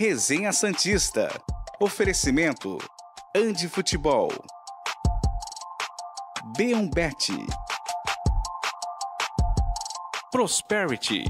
Resenha Santista. Oferecimento Andi Futebol. Beombet. Prosperity.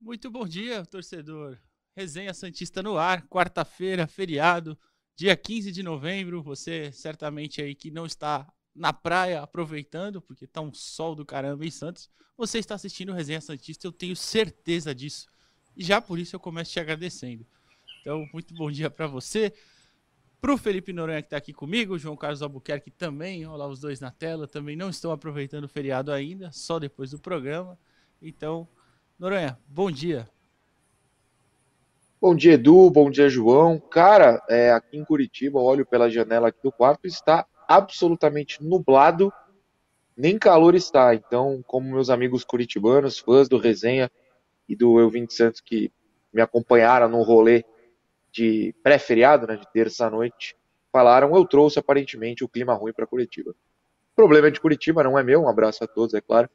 Muito bom dia, torcedor. Resenha Santista no ar, quarta-feira, feriado, dia 15 de novembro. Você certamente aí que não está na praia aproveitando, porque tá um sol do caramba em Santos, você está assistindo Resenha Santista, eu tenho certeza disso. E já por isso eu começo te agradecendo. Então, muito bom dia para você. Para o Felipe Noronha que está aqui comigo, João Carlos Albuquerque também, olha lá os dois na tela, também não estão aproveitando o feriado ainda, só depois do programa. Então, Noronha, bom dia. Bom dia, Edu. Bom dia, João. Cara, é, aqui em Curitiba, olho pela janela aqui do quarto, está absolutamente nublado, nem calor está. Então, como meus amigos curitibanos, fãs do Resenha e do Eu Vim de Santos que me acompanharam no rolê de pré-feriado, né, de terça-noite, falaram, eu trouxe aparentemente o clima ruim para Curitiba. O problema é de Curitiba, não é meu. Um abraço a todos, é claro.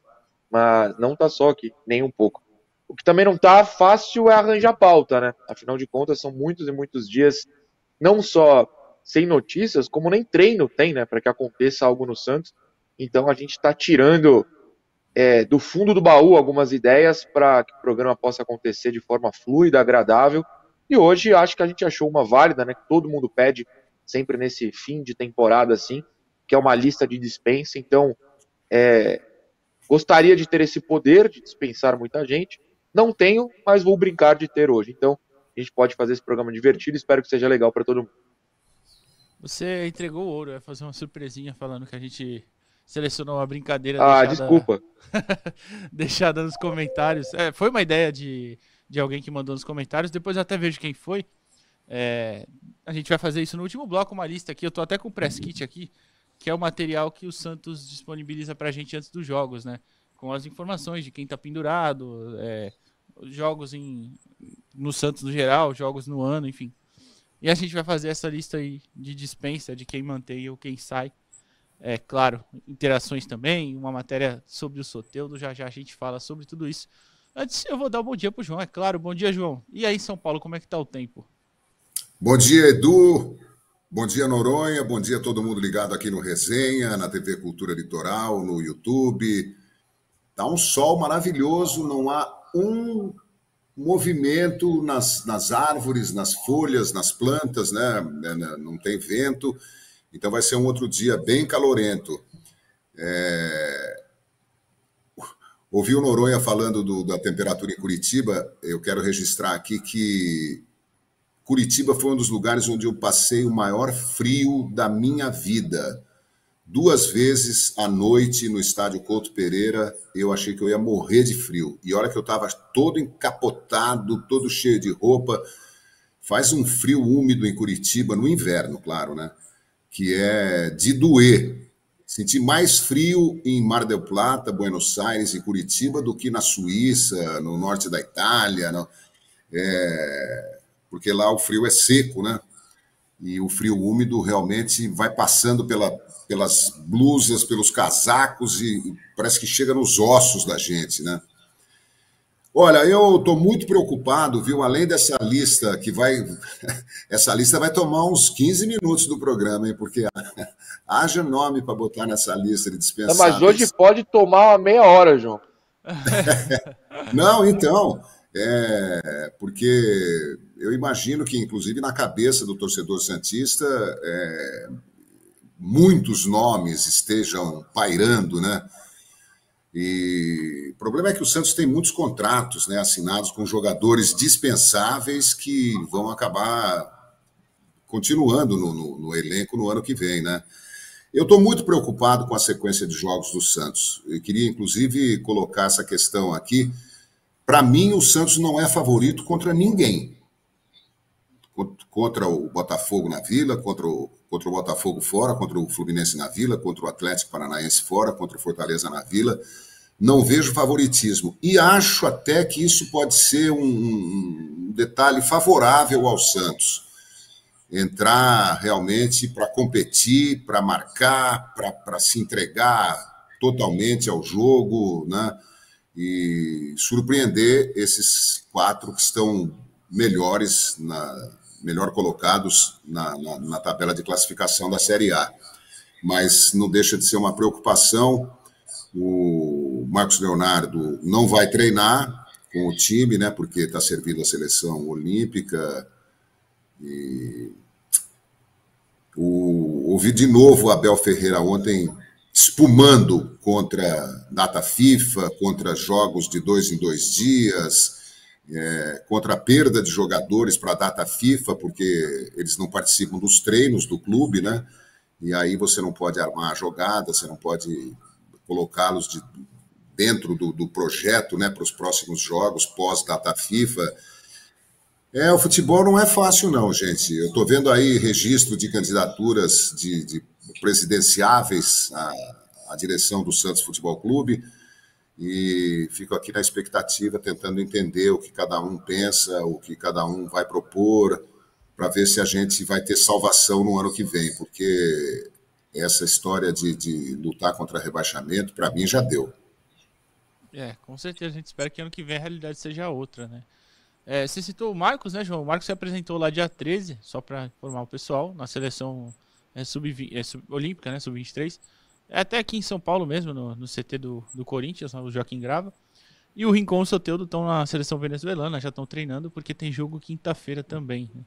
Mas não tá só aqui, nem um pouco. O que também não tá fácil é arranjar pauta, né? Afinal de contas, são muitos e muitos dias, não só sem notícias, como nem treino tem, né? Para que aconteça algo no Santos. Então a gente está tirando é, do fundo do baú algumas ideias para que o programa possa acontecer de forma fluida, agradável. E hoje acho que a gente achou uma válida, né? Que todo mundo pede sempre nesse fim de temporada assim, que é uma lista de dispensa. Então, é, gostaria de ter esse poder de dispensar muita gente, não tenho, mas vou brincar de ter hoje. Então, a gente pode fazer esse programa divertido. Espero que seja legal para todo mundo. Você entregou o ouro, vai fazer uma surpresinha falando que a gente selecionou uma brincadeira. Ah, deixada... desculpa. deixada nos comentários. É, foi uma ideia de, de alguém que mandou nos comentários. Depois eu até vejo quem foi. É, a gente vai fazer isso no último bloco, uma lista aqui. Eu tô até com o press kit aqui, que é o material que o Santos disponibiliza pra gente antes dos jogos, né? Com as informações de quem tá pendurado, é, jogos em, no Santos no geral, jogos no ano, enfim. E a gente vai fazer essa lista aí de dispensa de quem mantém ou quem sai. É claro, interações também, uma matéria sobre o Soteudo, já já a gente fala sobre tudo isso. Antes eu vou dar um bom dia pro João, é claro. Bom dia, João. E aí, São Paulo, como é que tá o tempo? Bom dia, Edu. Bom dia, Noronha. Bom dia a todo mundo ligado aqui no Resenha, na TV Cultura Litoral, no YouTube. Tá um sol maravilhoso, não há um movimento nas, nas árvores, nas folhas, nas plantas, né? Não tem vento, então vai ser um outro dia bem calorento. É... Ouvi o Noronha falando do, da temperatura em Curitiba, eu quero registrar aqui que Curitiba foi um dos lugares onde eu passei o maior frio da minha vida duas vezes à noite no estádio Couto Pereira, eu achei que eu ia morrer de frio. E olha que eu estava todo encapotado, todo cheio de roupa. Faz um frio úmido em Curitiba, no inverno, claro, né? Que é de doer. Senti mais frio em Mar del Plata, Buenos Aires e Curitiba do que na Suíça, no norte da Itália. No... É... Porque lá o frio é seco, né? E o frio úmido realmente vai passando pela pelas blusas, pelos casacos e parece que chega nos ossos da gente, né? Olha, eu estou muito preocupado, viu? Além dessa lista que vai. Essa lista vai tomar uns 15 minutos do programa, hein? Porque haja nome para botar nessa lista de dispensáveis. Mas hoje pode tomar uma meia hora, João. Não, então. É, porque eu imagino que, inclusive, na cabeça do torcedor Santista, é, muitos nomes estejam pairando, né? E o problema é que o Santos tem muitos contratos né, assinados com jogadores dispensáveis que vão acabar continuando no, no, no elenco no ano que vem, né? Eu estou muito preocupado com a sequência de jogos do Santos. Eu queria, inclusive, colocar essa questão aqui. Para mim, o Santos não é favorito contra ninguém. Contra o Botafogo na Vila, contra o contra o Botafogo fora, contra o Fluminense na Vila, contra o Atlético Paranaense fora, contra o Fortaleza na Vila. Não vejo favoritismo. E acho até que isso pode ser um, um detalhe favorável ao Santos. Entrar realmente para competir, para marcar, para se entregar totalmente ao jogo, né? E surpreender esses quatro que estão melhores, na, melhor colocados na, na, na tabela de classificação da Série A. Mas não deixa de ser uma preocupação. O Marcos Leonardo não vai treinar, com o time, né? Porque está servindo a seleção olímpica. E o, ouvi de novo o Abel Ferreira ontem espumando contra data FIFA, contra jogos de dois em dois dias, é, contra a perda de jogadores para a data FIFA, porque eles não participam dos treinos do clube, né? E aí você não pode armar a jogada, você não pode colocá-los de, dentro do, do projeto né, para os próximos jogos pós-data FIFA. É, o futebol não é fácil, não, gente. Eu estou vendo aí registro de candidaturas de, de presidenciáveis à, à, direção do Santos Futebol Clube e fico aqui na expectativa, tentando entender o que cada um pensa, o que cada um vai propor, para ver se a gente vai ter salvação no ano que vem, porque essa história de, de lutar contra rebaixamento, para mim, já deu. É, com certeza a gente espera que ano que vem a realidade seja outra, né? É, você citou o Marcos, né, João? O Marcos se apresentou lá dia 13, só para informar o pessoal, na seleção é, sub, é, sub olímpica, né, sub-23. É até aqui em São Paulo mesmo, no, no CT do, do Corinthians, o Joaquim Grava. E o Rincon e o Soteudo estão na seleção venezuelana, já estão treinando, porque tem jogo quinta-feira também. Né?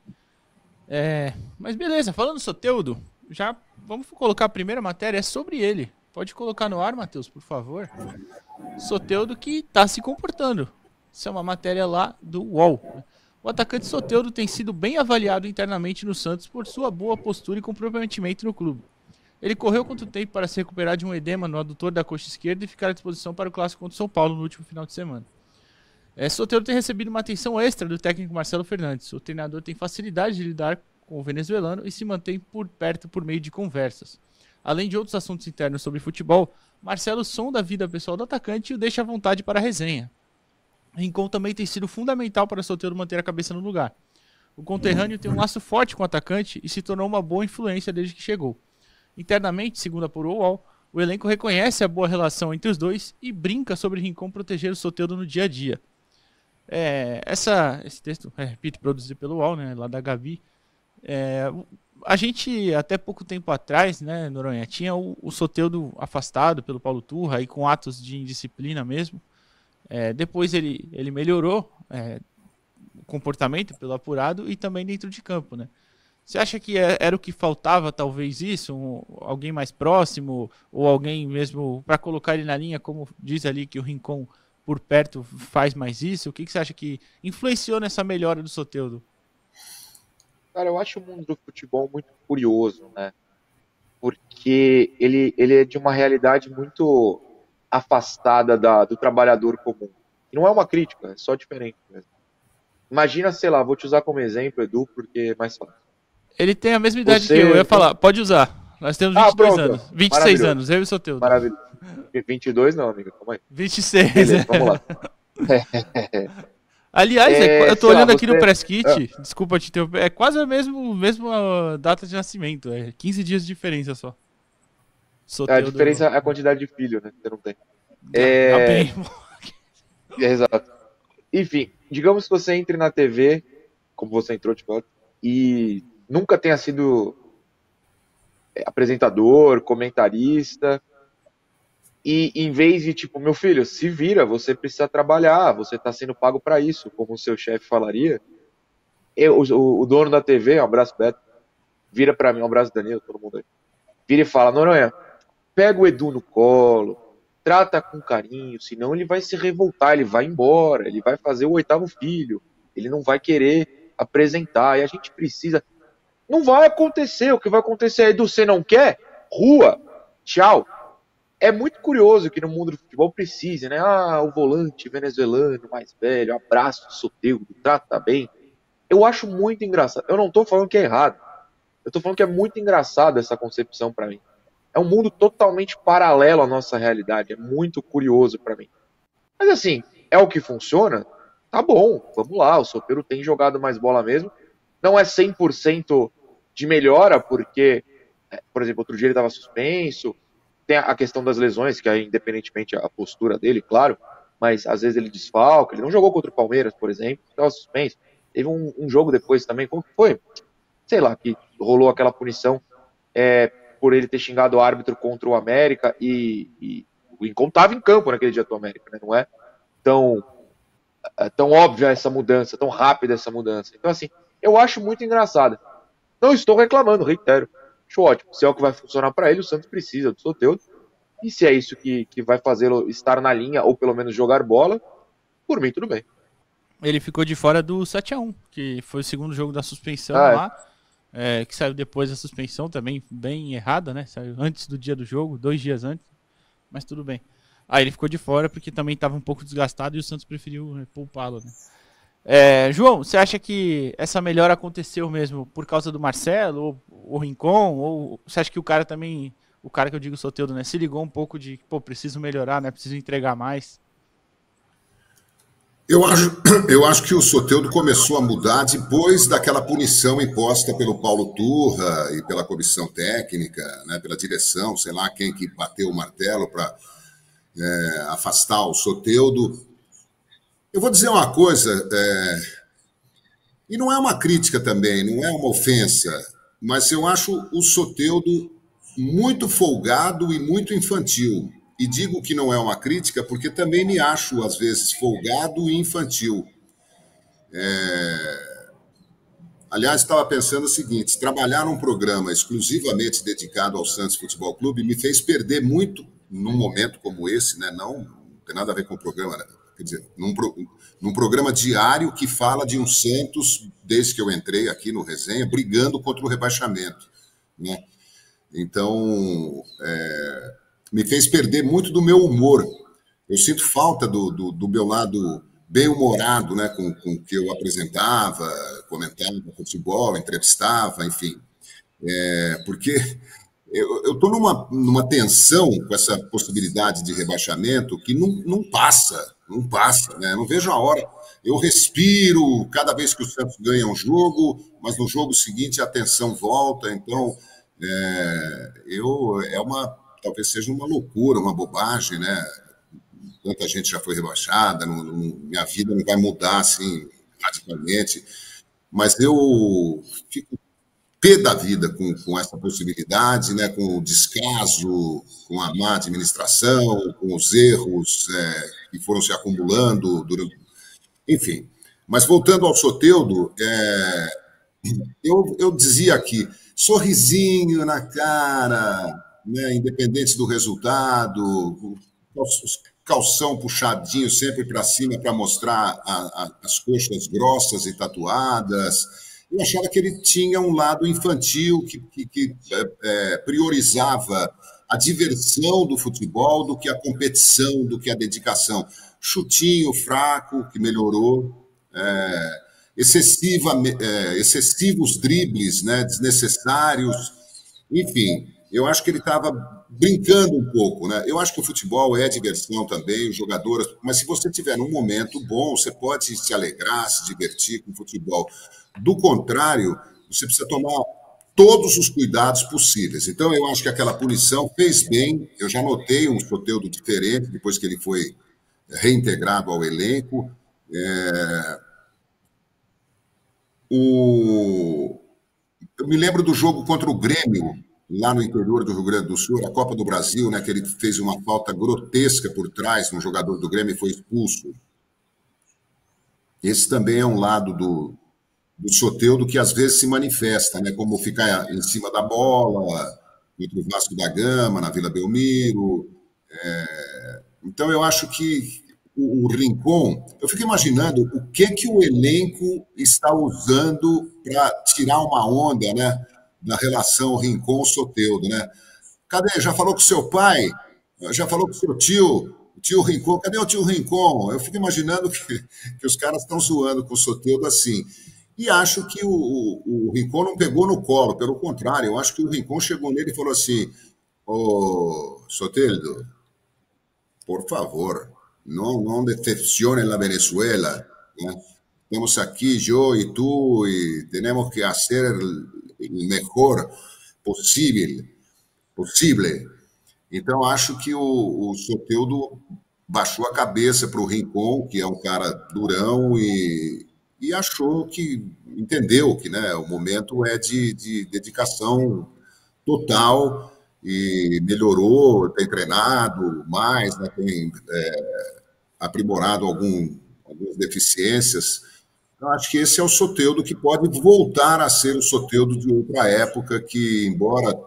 É, mas beleza, falando do Soteudo, já vamos colocar a primeira matéria, é sobre ele. Pode colocar no ar, Matheus, por favor. Soteudo que está se comportando. Isso é uma matéria lá do UOL. O atacante Soteudo tem sido bem avaliado internamente no Santos por sua boa postura e comprometimento no clube. Ele correu quanto tempo para se recuperar de um edema no adutor da coxa esquerda e ficar à disposição para o clássico contra o São Paulo no último final de semana. É, Soteudo tem recebido uma atenção extra do técnico Marcelo Fernandes. O treinador tem facilidade de lidar com o venezuelano e se mantém por perto por meio de conversas. Além de outros assuntos internos sobre futebol, Marcelo sonda a vida pessoal do atacante e o deixa à vontade para a resenha. Rincon também tem sido fundamental para o solteiro manter a cabeça no lugar. O conterrâneo tem um laço forte com o atacante e se tornou uma boa influência desde que chegou. Internamente, segundo apurou o UOL, o elenco reconhece a boa relação entre os dois e brinca sobre Rincon proteger o Soteldo no dia a dia. É, essa, esse texto, é, repito, produzido pelo UOL, né, lá da Gavi. É, a gente, até pouco tempo atrás, né, Noronha, tinha o, o Soteudo afastado pelo Paulo Turra e com atos de indisciplina mesmo. É, depois ele, ele melhorou é, o comportamento pelo apurado e também dentro de campo, né? Você acha que é, era o que faltava, talvez, isso? Um, alguém mais próximo ou alguém mesmo para colocar ele na linha, como diz ali que o Rincon por perto faz mais isso? O que, que você acha que influenciou nessa melhora do Soteudo? Cara, eu acho o mundo do futebol muito curioso, né? Porque ele, ele é de uma realidade muito afastada da, do trabalhador comum. E não é uma crítica, é só diferente mesmo. Imagina, sei lá, vou te usar como exemplo, Edu, porque é mais fácil. Ele tem a mesma idade Você... que eu, eu ia falar, pode usar. Nós temos 22 ah, anos. 26 anos, eu e o Soteudo. Maravilhoso. 22 não, amigo, calma aí. 26. Beleza, vamos lá. Aliás, é, eu tô olhando lá, aqui você... no press kit, ah. desculpa te interromper, é quase a mesma, mesma data de nascimento, é 15 dias de diferença só. É, a diferença é a quantidade de filho, né? Você não tem. É... Tá bem. é, exato. Enfim, digamos que você entre na TV, como você entrou, tipo, e nunca tenha sido apresentador, comentarista, e em vez de tipo, meu filho, se vira, você precisa trabalhar, você está sendo pago para isso, como o seu chefe falaria. Eu, o, o, dono da TV, um abraço Beto, vira para mim, um abraço Danilo, todo mundo aí. Vira e fala: Noronha, pega o Edu no colo, trata com carinho, senão ele vai se revoltar, ele vai embora, ele vai fazer o oitavo filho, ele não vai querer apresentar, e a gente precisa. Não vai acontecer, o que vai acontecer é Edu, você não quer? Rua, tchau é muito curioso que no mundo do futebol precise, né? Ah, o volante venezuelano mais velho, abraço, Soteudo, trata bem. Eu acho muito engraçado. Eu não tô falando que é errado. Eu tô falando que é muito engraçado essa concepção para mim. É um mundo totalmente paralelo à nossa realidade. É muito curioso para mim. Mas assim, é o que funciona? tá bom, vamos lá, o Soteldo tem jogado mais bola mesmo. Não é 100% de melhora, porque, é, por exemplo, outro dia ele estava suspenso, tem a questão das lesões, que é independentemente a postura dele, claro, mas às vezes ele desfalca, ele não jogou contra o Palmeiras, por exemplo, estava suspenso. Teve um, um, jogo depois também, como que foi? Sei lá, que rolou aquela punição é, por ele ter xingado o árbitro contra o América e, e o Lincoln estava em campo naquele dia do América, né? Não é tão, é tão óbvia essa mudança, tão rápida essa mudança. Então, assim, eu acho muito engraçada. Não estou reclamando, reitero. Acho ótimo. Se é o que vai funcionar para ele, o Santos precisa do Soteldo. E se é isso que, que vai fazê-lo estar na linha, ou pelo menos jogar bola, por mim tudo bem. Ele ficou de fora do 7x1, que foi o segundo jogo da suspensão ah, é. lá. É, que saiu depois da suspensão também, bem errada, né? Saiu antes do dia do jogo, dois dias antes. Mas tudo bem. Aí ele ficou de fora porque também estava um pouco desgastado e o Santos preferiu né, poupá-lo, né? É, João, você acha que essa melhora aconteceu mesmo por causa do Marcelo, ou o Rincon, ou você acha que o cara também, o cara que eu digo Soteudo, né, se ligou um pouco de, pô, preciso melhorar, né, preciso entregar mais? Eu acho, eu acho que o Soteudo começou a mudar depois daquela punição imposta pelo Paulo Turra e pela comissão técnica, né, pela direção, sei lá quem que bateu o martelo para é, afastar o Soteudo. Eu vou dizer uma coisa, é, e não é uma crítica também, não é uma ofensa, mas eu acho o Soteudo muito folgado e muito infantil. E digo que não é uma crítica porque também me acho, às vezes, folgado e infantil. É... Aliás, estava pensando o seguinte: trabalhar num programa exclusivamente dedicado ao Santos Futebol Clube me fez perder muito num momento como esse, né? Não, não tem nada a ver com o programa, né? Quer dizer, num, num programa diário que fala de um Santos, desde que eu entrei aqui no Resenha, brigando contra o rebaixamento. Né? Então, é, me fez perder muito do meu humor. Eu sinto falta do, do, do meu lado bem-humorado, né, com, com que eu apresentava, comentava futebol, entrevistava, enfim. É, porque eu estou numa, numa tensão com essa possibilidade de rebaixamento que não, não passa, não passa, né? Não vejo a hora. Eu respiro cada vez que o Santos ganha um jogo, mas no jogo seguinte a tensão volta. Então, é, eu é uma talvez seja uma loucura, uma bobagem, né? Tanta gente já foi rebaixada, não, não, minha vida não vai mudar assim radicalmente, mas eu fico pé da vida com, com essa possibilidade, né, com o descaso, com a má administração, com os erros é, que foram se acumulando durante. Enfim. Mas voltando ao Soteudo, é, eu, eu dizia aqui, sorrisinho na cara, né, independente do resultado, calção puxadinho sempre para cima para mostrar a, a, as coxas grossas e tatuadas eu achava que ele tinha um lado infantil que, que, que é, é, priorizava a diversão do futebol do que a competição, do que a dedicação. Chutinho fraco, que melhorou, é, excessiva, é, excessivos dribles né, desnecessários, enfim, eu acho que ele estava brincando um pouco, né? Eu acho que o futebol é diversão também, os jogadores, mas se você tiver num momento bom, você pode se alegrar, se divertir com o futebol. Do contrário, você precisa tomar todos os cuidados possíveis. Então, eu acho que aquela punição fez bem. Eu já notei um Soteldo diferente depois que ele foi reintegrado ao elenco. É... O... Eu me lembro do jogo contra o Grêmio, lá no interior do Rio Grande do Sul, a Copa do Brasil, né, que ele fez uma falta grotesca por trás no jogador do Grêmio foi expulso. Esse também é um lado do, do Soteudo que às vezes se manifesta, né? como ficar em cima da bola, contra o Vasco da Gama, na Vila Belmiro. É... Então, eu acho que o, o Rincon, eu fico imaginando o que, que o elenco está usando para tirar uma onda né, na relação Rincon-Soteudo. Né? Cadê? Já falou com seu pai? Já falou com seu tio? Tio Rincon, cadê o tio Rincon? Eu fico imaginando que, que os caras estão zoando com o Soteudo assim. E acho que o, o, o, Rincon não pegou no colo, pelo contrário, eu acho que o Rincon chegou nele e falou assim: Ô Soteldo, por favor, não, não decepcione a Venezuela. Né? Estamos aqui, eu e tu, e temos que fazer o melhor possível. possível. Então, acho que o, o Soteudo baixou a cabeça para o Rincon, que é um cara durão, e, e achou que, entendeu que né, o momento é de, de dedicação total e melhorou, tem treinado mais, né, tem é, aprimorado algum, algumas deficiências. Eu acho que esse é o Soteudo que pode voltar a ser o Soteudo de outra época, que, embora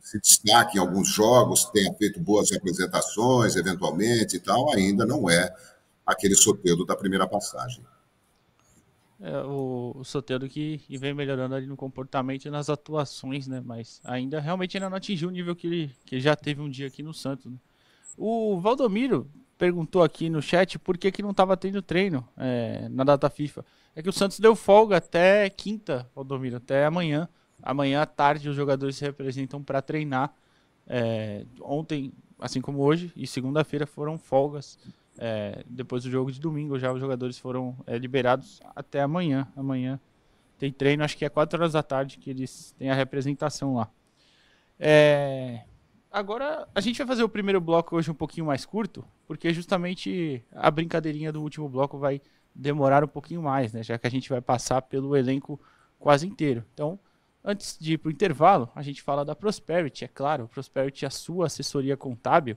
se destaque em alguns jogos, tenha feito boas representações, eventualmente e tal, ainda não é aquele Soteudo da primeira passagem. É, o, o Soteldo que, vem melhorando ali no comportamento e nas atuações, né? Mas ainda realmente ainda não atingiu o nível que ele, que ele já teve um dia aqui no Santos. Né? O Valdomiro perguntou aqui no chat por que, que não estava tendo treino é, na data FIFA. É que o Santos deu folga até quinta, Valdomiro, até amanhã. Amanhã à tarde os jogadores se representam para treinar. É, ontem, assim como hoje, e segunda-feira foram folgas. É, depois do jogo de domingo, já os jogadores foram é, liberados até amanhã. Amanhã tem treino, acho que é 4 horas da tarde que eles têm a representação lá. É, agora a gente vai fazer o primeiro bloco hoje um pouquinho mais curto, porque justamente a brincadeirinha do último bloco vai demorar um pouquinho mais, né? Já que a gente vai passar pelo elenco quase inteiro. Então, antes de ir para o intervalo, a gente fala da Prosperity, é claro. Prosperity, é a sua assessoria contábil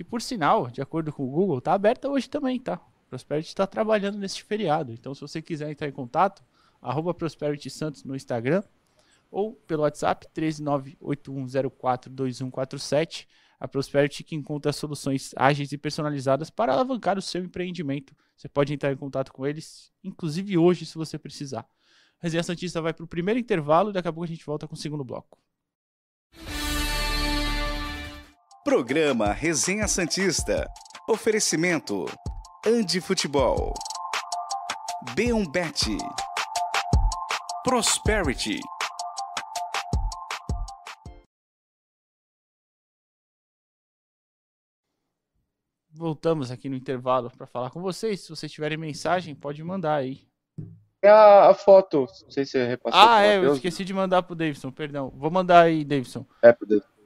que por sinal, de acordo com o Google, está aberta hoje também, tá? Prosperity está trabalhando nesse feriado. Então, se você quiser entrar em contato, arroba Prosperity Santos no Instagram ou pelo WhatsApp 13981042147. A Prosperity que encontra soluções ágeis e personalizadas para alavancar o seu empreendimento. Você pode entrar em contato com eles, inclusive hoje, se você precisar. A Resenha Santista vai para o primeiro intervalo e daqui a pouco a gente volta com o segundo bloco. Programa Resenha Santista. Oferecimento: Andi Futebol. B1Bet. Prosperity. Voltamos aqui no intervalo para falar com vocês. Se vocês tiverem mensagem, pode mandar aí. É a, a foto, não sei se você repassou. Ah, é, eu esqueci de mandar pro Davidson, perdão. Vou mandar aí, Davidson. É, pro Davidson.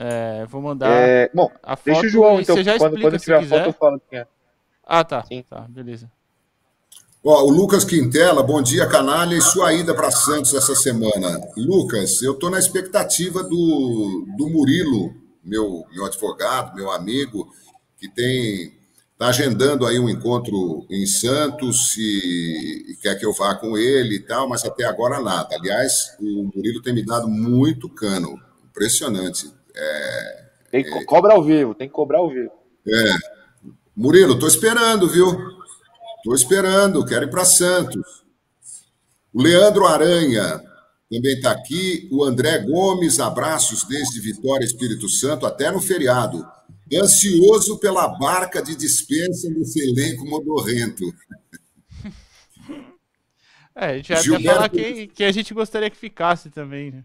É, vou mandar é, bom, a foto. Deixa o João, então. quando, quando tiver a foto, eu falo quem é. Ah, tá. Sim. Tá, beleza. Ó, o Lucas Quintela, bom dia, canalha, e sua ida para Santos essa semana. Lucas, eu estou na expectativa do, do Murilo, meu, meu advogado, meu amigo, que tem está agendando aí um encontro em Santos e, e, quer que eu vá com ele e tal, mas até agora nada. Aliás, o Murilo tem me dado muito cano, impressionante. É, tem que, é, cobra ao vivo, tem que cobrar ao vivo. É. Murilo, tô esperando, viu? Tô esperando, quero ir para Santos. O Leandro Aranha também está aqui. O André Gomes, abraços desde Vitória, Espírito Santo, até no feriado. Ansioso pela barca de dispensa desse elenco modorrento. É, a gente vai Gilberto... até falar que, que a gente gostaria que ficasse também, né?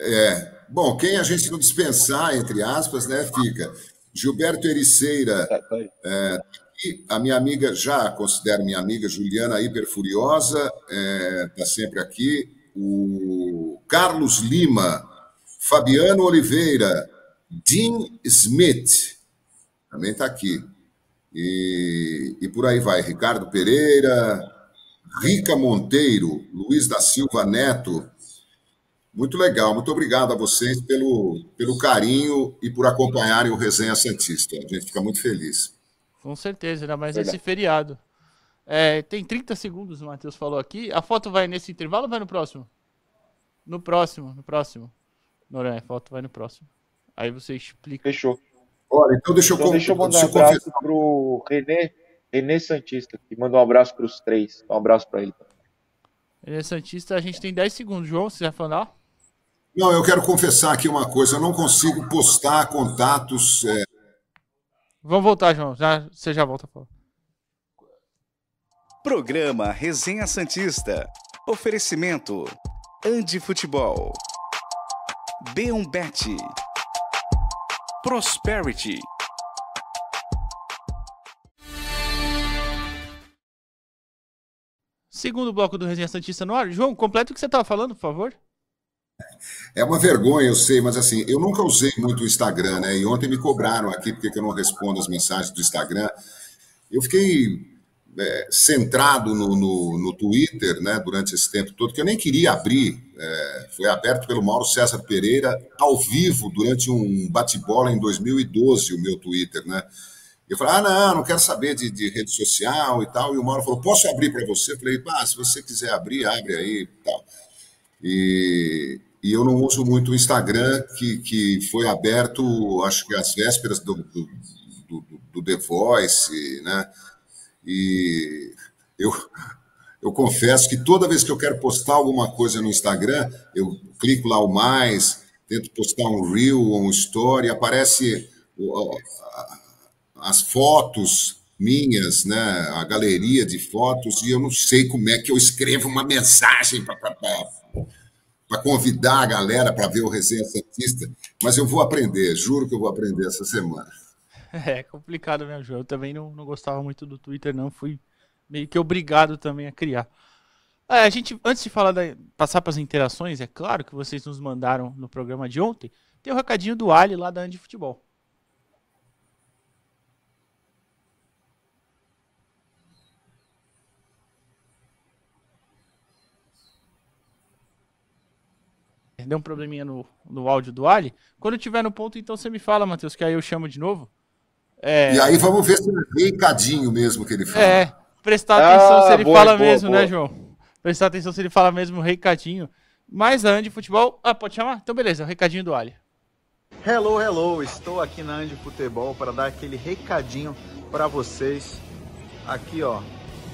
É, bom, quem a gente não dispensar, entre aspas, né, fica. Gilberto Ericeira, é, e a minha amiga, já considero minha amiga, Juliana Hiperfuriosa, está é, tá sempre aqui. O Carlos Lima, Fabiano Oliveira, Dean Smith, também está aqui. E, e por aí vai. Ricardo Pereira, Rica Monteiro, Luiz da Silva Neto, muito legal, muito obrigado a vocês pelo, pelo carinho e por acompanharem o Resenha Santista. A gente fica muito feliz. Com certeza, ainda mais Verdade. esse feriado. É, tem 30 segundos, o Matheus falou aqui. A foto vai nesse intervalo ou vai no próximo? No próximo, no próximo. Noronha, a foto vai no próximo. Aí você explica. Fechou. Olha, então deixa eu, então, deixa eu mandar um abraço para o René, René Santista, que mandou um abraço para os três. Um abraço para ele. René Santista, a gente tem 10 segundos. João, você vai falar? Não, eu quero confessar aqui uma coisa. Eu não consigo postar contatos. É... Vamos voltar, João. Já, você já volta falar. Programa Resenha Santista. Oferecimento. Andi Futebol. B1Bet. Prosperity. Segundo bloco do Resenha Santista no ar. João, completa o que você estava falando, por favor. É uma vergonha, eu sei, mas assim, eu nunca usei muito o Instagram, né? E ontem me cobraram aqui porque eu não respondo as mensagens do Instagram. Eu fiquei é, centrado no, no, no, Twitter, né, durante esse tempo todo, que eu nem queria abrir. É, foi aberto pelo Mauro César Pereira ao vivo durante um bate-bola em 2012, o meu Twitter, né? Eu falei, ah, não, não quero saber de, de rede social e tal. E o Mauro falou, posso abrir para você? Eu falei, ah, se você quiser abrir, abre aí e tal. E, e eu não uso muito o Instagram, que, que foi aberto, acho que às vésperas do, do, do, do The Voice, né? E eu, eu confesso que toda vez que eu quero postar alguma coisa no Instagram, eu clico lá o mais, tento postar um reel ou um story, aparece as fotos minhas, né, a galeria de fotos, e eu não sei como é que eu escrevo uma mensagem para convidar a galera para ver o Resenha Santista, mas eu vou aprender, juro que eu vou aprender essa semana. É complicado mesmo, João. Eu também não, não gostava muito do Twitter, não. Fui meio que obrigado também a criar. É, a gente, antes de falar da, passar para as interações, é claro que vocês nos mandaram no programa de ontem, tem o um recadinho do Ali lá da Andy Futebol. Deu um probleminha no, no áudio do Ali. Quando tiver no ponto, então você me fala, Matheus, que aí eu chamo de novo. É... E aí vamos ver se é recadinho mesmo que ele fala. É, prestar atenção ah, se ele boa, fala boa, mesmo, boa. né, João? Prestar atenção se ele fala mesmo recadinho. Mas a Andy Futebol. Ah, pode chamar? Então beleza, o recadinho do Ali. Hello, hello! Estou aqui na Andy Futebol para dar aquele recadinho para vocês. Aqui, ó,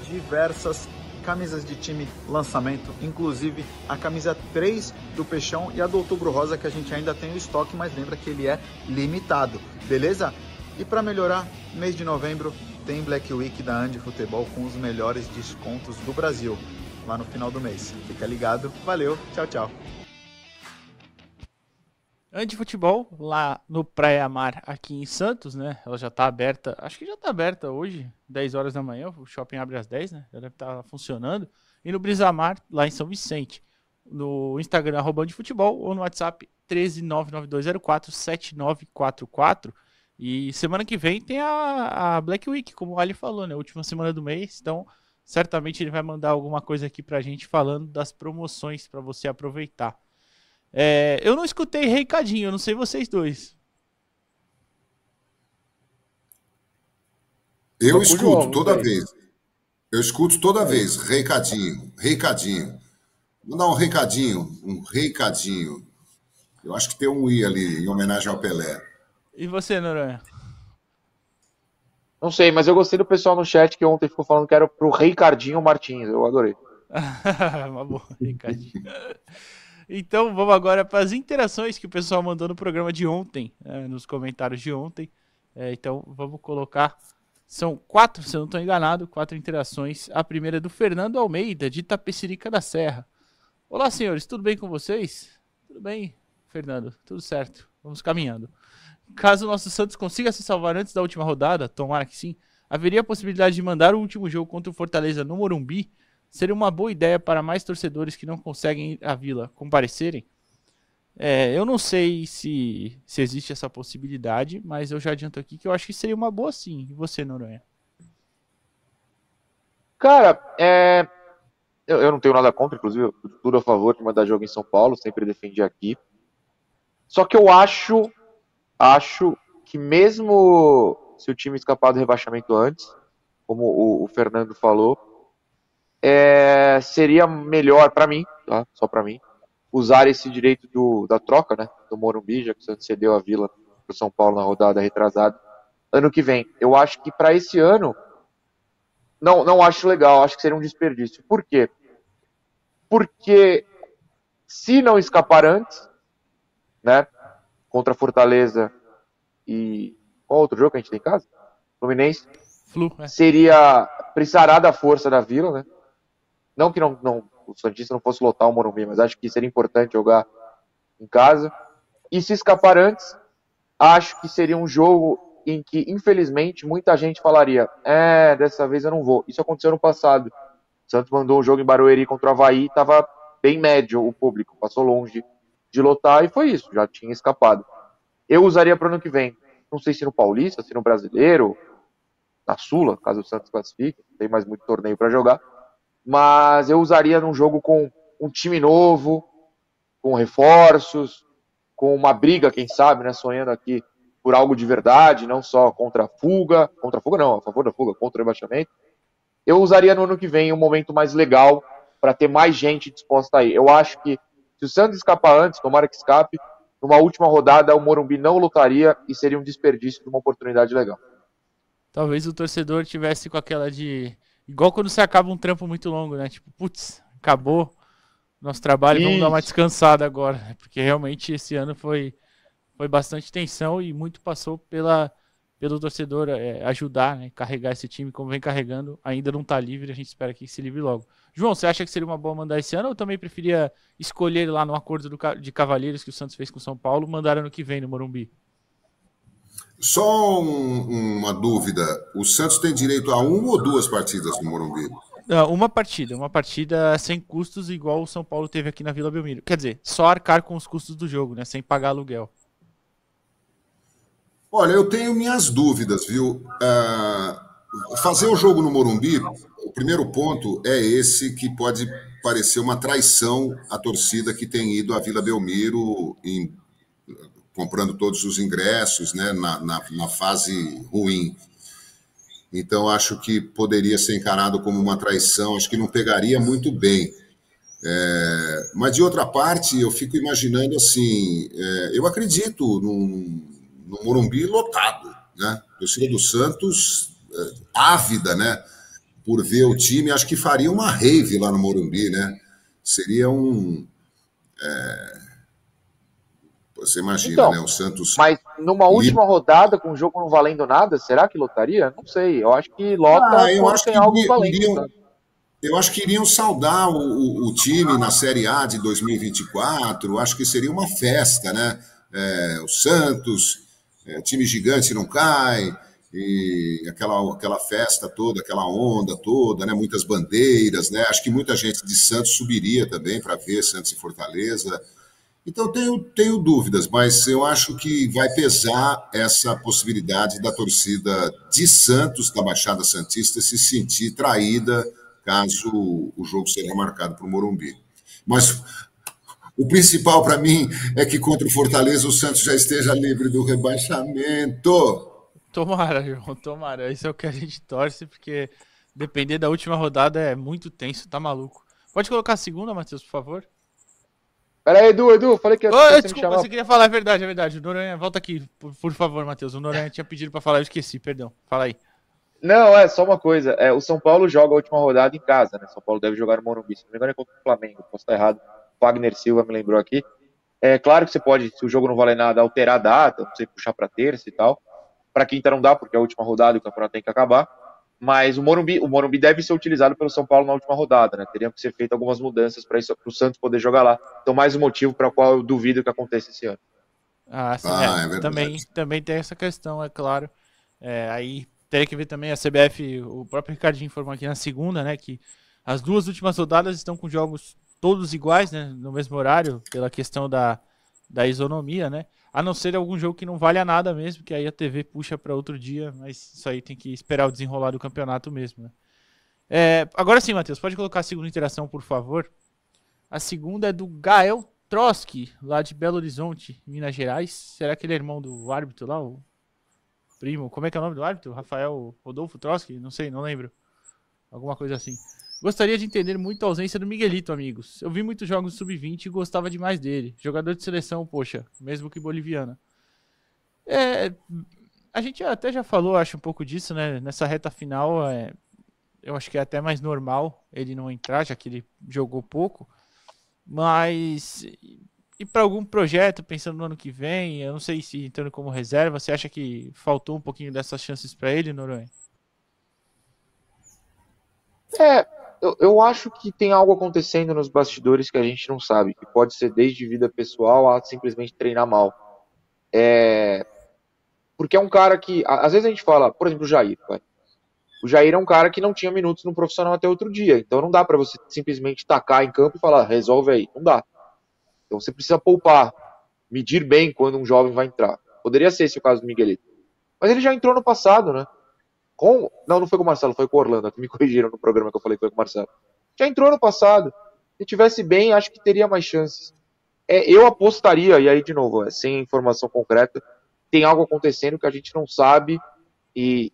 diversas camisas de time lançamento, inclusive a camisa 3 do Peixão e a do Outubro Rosa que a gente ainda tem o estoque, mas lembra que ele é limitado, beleza? E para melhorar, mês de novembro tem Black Week da Andy Futebol com os melhores descontos do Brasil, lá no final do mês. Fica ligado, valeu, tchau, tchau. Andy Futebol, lá no Praia Mar, aqui em Santos, né? Ela já tá aberta, acho que já tá aberta hoje, 10 horas da manhã. O shopping abre às 10, né? Já deve estar tá funcionando. E no Brisamar, lá em São Vicente. No Instagram, arroba Futebol, ou no WhatsApp 13992047944. E semana que vem tem a, a Black Week, como o Ali falou, né? Última semana do mês. Então, certamente ele vai mandar alguma coisa aqui pra gente falando das promoções para você aproveitar. É, eu não escutei recadinho, eu não sei vocês dois. Eu escuto toda vez. Eu escuto toda vez. Recadinho, recadinho. Vou dar um recadinho, um recadinho. Eu acho que tem um I ali, em homenagem ao Pelé. E você, Noronha? Não sei, mas eu gostei do pessoal no chat que ontem ficou falando que era pro Ricardinho Martins. Eu adorei. Uma boa, Ricardinho. Então vamos agora para as interações que o pessoal mandou no programa de ontem, é, nos comentários de ontem. É, então vamos colocar. São quatro, se eu não estou enganado, quatro interações. A primeira é do Fernando Almeida, de Tapecerica da Serra. Olá, senhores, tudo bem com vocês? Tudo bem, Fernando, tudo certo. Vamos caminhando. Caso o nosso Santos consiga se salvar antes da última rodada, tomara que sim, haveria a possibilidade de mandar o último jogo contra o Fortaleza no Morumbi seria uma boa ideia para mais torcedores que não conseguem ir à vila comparecerem. É, eu não sei se, se existe essa possibilidade, mas eu já adianto aqui que eu acho que seria uma boa sim. E você, Noronha? Cara, é, eu, eu, não tenho nada contra, inclusive, tudo a favor de mandar jogo em São Paulo, sempre defendi aqui. Só que eu acho, acho que mesmo se o time escapar do rebaixamento antes, como o, o Fernando falou, é, seria melhor para mim, tá? só para mim, usar esse direito do, da troca, né, do Morumbi, já que o Santos cedeu a Vila para o São Paulo na rodada retrasada, ano que vem. Eu acho que para esse ano, não, não acho legal, acho que seria um desperdício. Por quê? Porque se não escapar antes, né, contra Fortaleza e qual outro jogo que a gente tem em casa? Fluminense. Flu, é. Seria precisará da força da Vila, né? Não que não, não, o Santista não fosse lotar o Morumbi, mas acho que seria importante jogar em casa. E se escapar antes, acho que seria um jogo em que, infelizmente, muita gente falaria: é, dessa vez eu não vou. Isso aconteceu no passado. O Santos mandou um jogo em Barueri contra o Havaí, tava bem médio o público, passou longe de lotar e foi isso, já tinha escapado. Eu usaria para o ano que vem, não sei se no Paulista, se no Brasileiro, na Sula, caso o Santos classifique, tem mais muito torneio para jogar, mas eu usaria num jogo com um time novo, com reforços, com uma briga, quem sabe, né, sonhando aqui por algo de verdade, não só contra a fuga, contra a fuga não, a favor da fuga, contra o rebaixamento. Eu usaria no ano que vem um momento mais legal para ter mais gente disposta aí. Eu acho que se o Santos escapar antes, tomara que escape, numa última rodada o Morumbi não lutaria e seria um desperdício de uma oportunidade legal. Talvez o torcedor tivesse com aquela de. Igual quando você acaba um trampo muito longo, né? Tipo, putz, acabou nosso trabalho, Isso. vamos dar uma descansada agora. Né? Porque realmente esse ano foi, foi bastante tensão e muito passou pela, pelo torcedor é, ajudar, né? Carregar esse time como vem carregando. Ainda não está livre, a gente espera que se livre logo. João, você acha que seria uma boa mandar esse ano ou também preferia escolher lá no acordo do, de Cavalheiros que o Santos fez com o São Paulo, mandar ano que vem no Morumbi? Só um, uma dúvida: o Santos tem direito a uma ou duas partidas no Morumbi? Uma partida, uma partida sem custos, igual o São Paulo teve aqui na Vila Belmiro. Quer dizer, só arcar com os custos do jogo, né? Sem pagar aluguel. Olha, eu tenho minhas dúvidas, viu? Uh, fazer o jogo no Morumbi, o primeiro ponto é esse que pode parecer uma traição à torcida que tem ido à Vila Belmiro em comprando todos os ingressos né, na, na, na fase ruim. Então, acho que poderia ser encarado como uma traição, acho que não pegaria muito bem. É, mas, de outra parte, eu fico imaginando assim: é, eu acredito num, num Morumbi lotado, né? Torcida do Santos, é, ávida, né? Por ver o time, acho que faria uma rave lá no Morumbi, né? Seria um. É, você imagina, então, né? O Santos. Mas numa última rodada, com o jogo não valendo nada, será que lotaria? Não sei. Eu acho que lota ah, eu acho tem que algo valendo. Iriam, eu acho que iriam saudar o, o, o, time na Série A de 2024. Acho que seria uma festa, né? É, o Santos, é, time gigante não cai, e aquela, aquela festa toda, aquela onda toda, né? Muitas bandeiras, né? Acho que muita gente de Santos subiria também para ver Santos e Fortaleza. Então, tenho, tenho dúvidas, mas eu acho que vai pesar essa possibilidade da torcida de Santos, da Baixada Santista, se sentir traída caso o jogo seja marcado para o Morumbi. Mas o principal para mim é que contra o Fortaleza o Santos já esteja livre do rebaixamento. Tomara, João, tomara. Isso é o que a gente torce, porque depender da última rodada é muito tenso, tá maluco. Pode colocar a segunda, Matheus, por favor? Pera aí, Edu, Edu, falei que ia Ô, desculpa, você queria falar, é verdade, é verdade. O Noronha, volta aqui, por, por favor, Matheus. O Noronha tinha pedido pra falar, eu esqueci, perdão. Fala aí. Não, é só uma coisa. É, o São Paulo joga a última rodada em casa, né? São Paulo deve jogar no Morumbi. Se não me engano, é contra o Flamengo. Posso estar errado. Wagner Silva me lembrou aqui. É claro que você pode, se o jogo não valer nada, alterar a data, não sei, puxar para terça e tal. Para quinta não dá, porque é a última rodada e o campeonato tem que acabar. Mas o Morumbi, o Morumbi deve ser utilizado pelo São Paulo na última rodada, né? Teriam que ser feitas algumas mudanças para o Santos poder jogar lá. Então, mais um motivo para o qual eu duvido que aconteça esse ano. Ah, sim, ah, é, é também, também tem essa questão, é claro. É, aí teria que ver também a CBF, o próprio Ricardinho informou aqui na segunda, né? Que as duas últimas rodadas estão com jogos todos iguais, né? No mesmo horário, pela questão da, da isonomia, né? A não ser algum jogo que não vale a nada mesmo, que aí a TV puxa para outro dia, mas isso aí tem que esperar o desenrolar do campeonato mesmo, né? É, agora sim, Matheus, pode colocar a segunda interação, por favor. A segunda é do Gael Trotsky, lá de Belo Horizonte, Minas Gerais. Será que ele é irmão do árbitro lá? O primo? Como é que é o nome do árbitro? Rafael Rodolfo Trotsky? Não sei, não lembro. Alguma coisa assim. Gostaria de entender muito a ausência do Miguelito, amigos. Eu vi muitos jogos sub-20 e gostava demais dele. Jogador de seleção, poxa, mesmo que boliviana. É, a gente até já falou, acho, um pouco disso, né? Nessa reta final, é, eu acho que é até mais normal ele não entrar, já que ele jogou pouco. Mas e para algum projeto, pensando no ano que vem, eu não sei se entrando como reserva, você acha que faltou um pouquinho dessas chances para ele, Noronha? É, eu, eu acho que tem algo acontecendo nos bastidores que a gente não sabe, que pode ser desde vida pessoal a simplesmente treinar mal. É, porque é um cara que, às vezes a gente fala, por exemplo, o Jair. Vai. o Jair é um cara que não tinha minutos no profissional até outro dia. Então não dá para você simplesmente tacar em campo e falar, resolve aí. Não dá. Então você precisa poupar, medir bem quando um jovem vai entrar. Poderia ser esse o caso do Miguelito. Mas ele já entrou no passado, né? Com. Não, não foi com o Marcelo, foi com o Orlando. Me corrigiram no programa que eu falei que foi com o Marcelo. Já entrou no passado. Se tivesse bem, acho que teria mais chances. É, eu apostaria, e aí de novo, é, sem informação concreta, tem algo acontecendo que a gente não sabe. E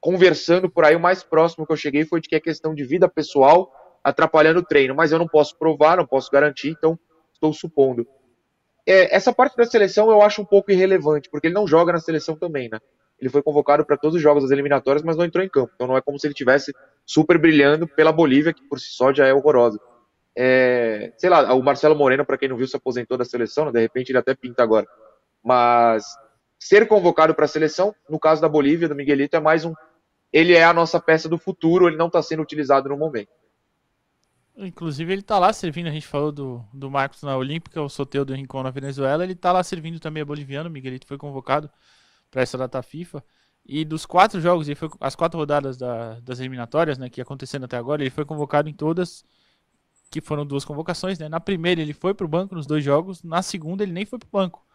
conversando por aí, o mais próximo que eu cheguei foi de que é questão de vida pessoal atrapalhando o treino. Mas eu não posso provar, não posso garantir, então estou supondo. É, essa parte da seleção eu acho um pouco irrelevante, porque ele não joga na seleção também, né? Ele foi convocado para todos os jogos das eliminatórias, mas não entrou em campo. Então não é como se ele tivesse super brilhando pela Bolívia, que por si só já é horrorosa. É, sei lá, o Marcelo Moreno, para quem não viu, se aposentou da seleção, né? de repente ele até pinta agora. Mas ser convocado para a seleção, no caso da Bolívia, do Miguelito, é mais um. Ele é a nossa peça do futuro, ele não está sendo utilizado no momento. Inclusive ele tá lá servindo, a gente falou do, do Marcos na Olímpica, o sorteio do Rincon na Venezuela, ele tá lá servindo também a boliviano, o Miguelito foi convocado para essa data FIFA. E dos quatro jogos, ele foi, as quatro rodadas da, das eliminatórias, né, que acontecendo até agora, ele foi convocado em todas, que foram duas convocações, né? Na primeira ele foi pro banco nos dois jogos, na segunda ele nem foi pro banco.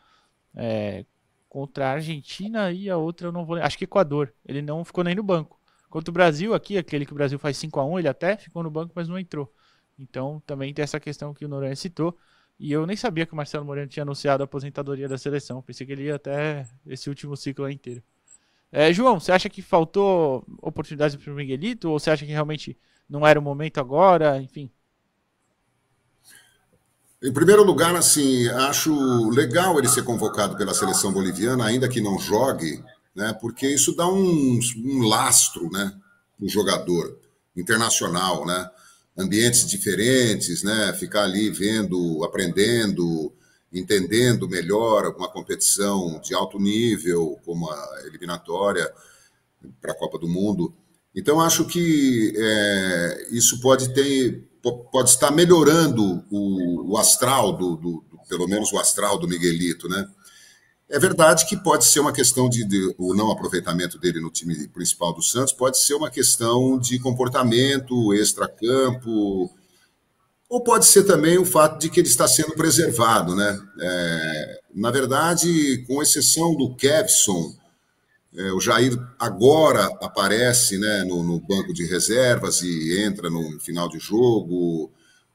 É, contra a Argentina e a outra eu não vou, acho que Equador, ele não ficou nem no banco. Contra o Brasil aqui, aquele que o Brasil faz 5 a 1 ele até ficou no banco, mas não entrou. Então também tem essa questão que o Noronha citou. E eu nem sabia que o Marcelo Moreno tinha anunciado a aposentadoria da seleção. Pensei que ele ia até esse último ciclo inteiro. É, João, você acha que faltou oportunidades para o Miguelito? Ou você acha que realmente não era o momento agora? Enfim. Em primeiro lugar, assim, acho legal ele ser convocado pela seleção boliviana, ainda que não jogue, né? Porque isso dá um, um lastro, né, o jogador internacional, né? Ambientes diferentes, né? Ficar ali vendo, aprendendo, entendendo melhor uma competição de alto nível, como a eliminatória para a Copa do Mundo. Então, acho que é, isso pode ter, pode estar melhorando o, o astral do, do, do, pelo menos o astral do Miguelito, né? É verdade que pode ser uma questão de, de, o não aproveitamento dele no time principal do Santos, pode ser uma questão de comportamento, extra-campo, ou pode ser também o fato de que ele está sendo preservado, né? É, na verdade, com exceção do Kevson, é, o Jair agora aparece né, no, no, banco de reservas e entra no final de jogo.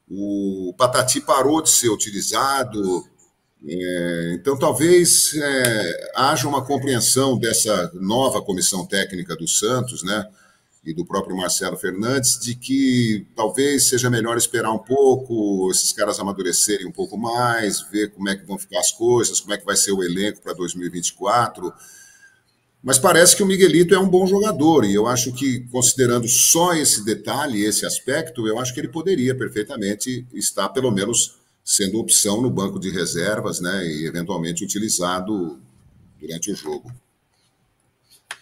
O Patati parou de ser utilizado. É, então, talvez é, haja uma compreensão dessa nova comissão técnica do Santos, né, e do próprio Marcelo Fernandes, de que talvez seja melhor esperar um pouco, esses caras amadurecerem um pouco mais, ver como é que vão ficar as coisas, como é que vai ser o elenco para 2024. Mas parece que o Miguelito é um bom jogador, e eu acho que, considerando só esse detalhe, esse aspecto, eu acho que ele poderia perfeitamente estar, pelo menos, sendo opção no banco de reservas, né, e eventualmente utilizado durante o jogo.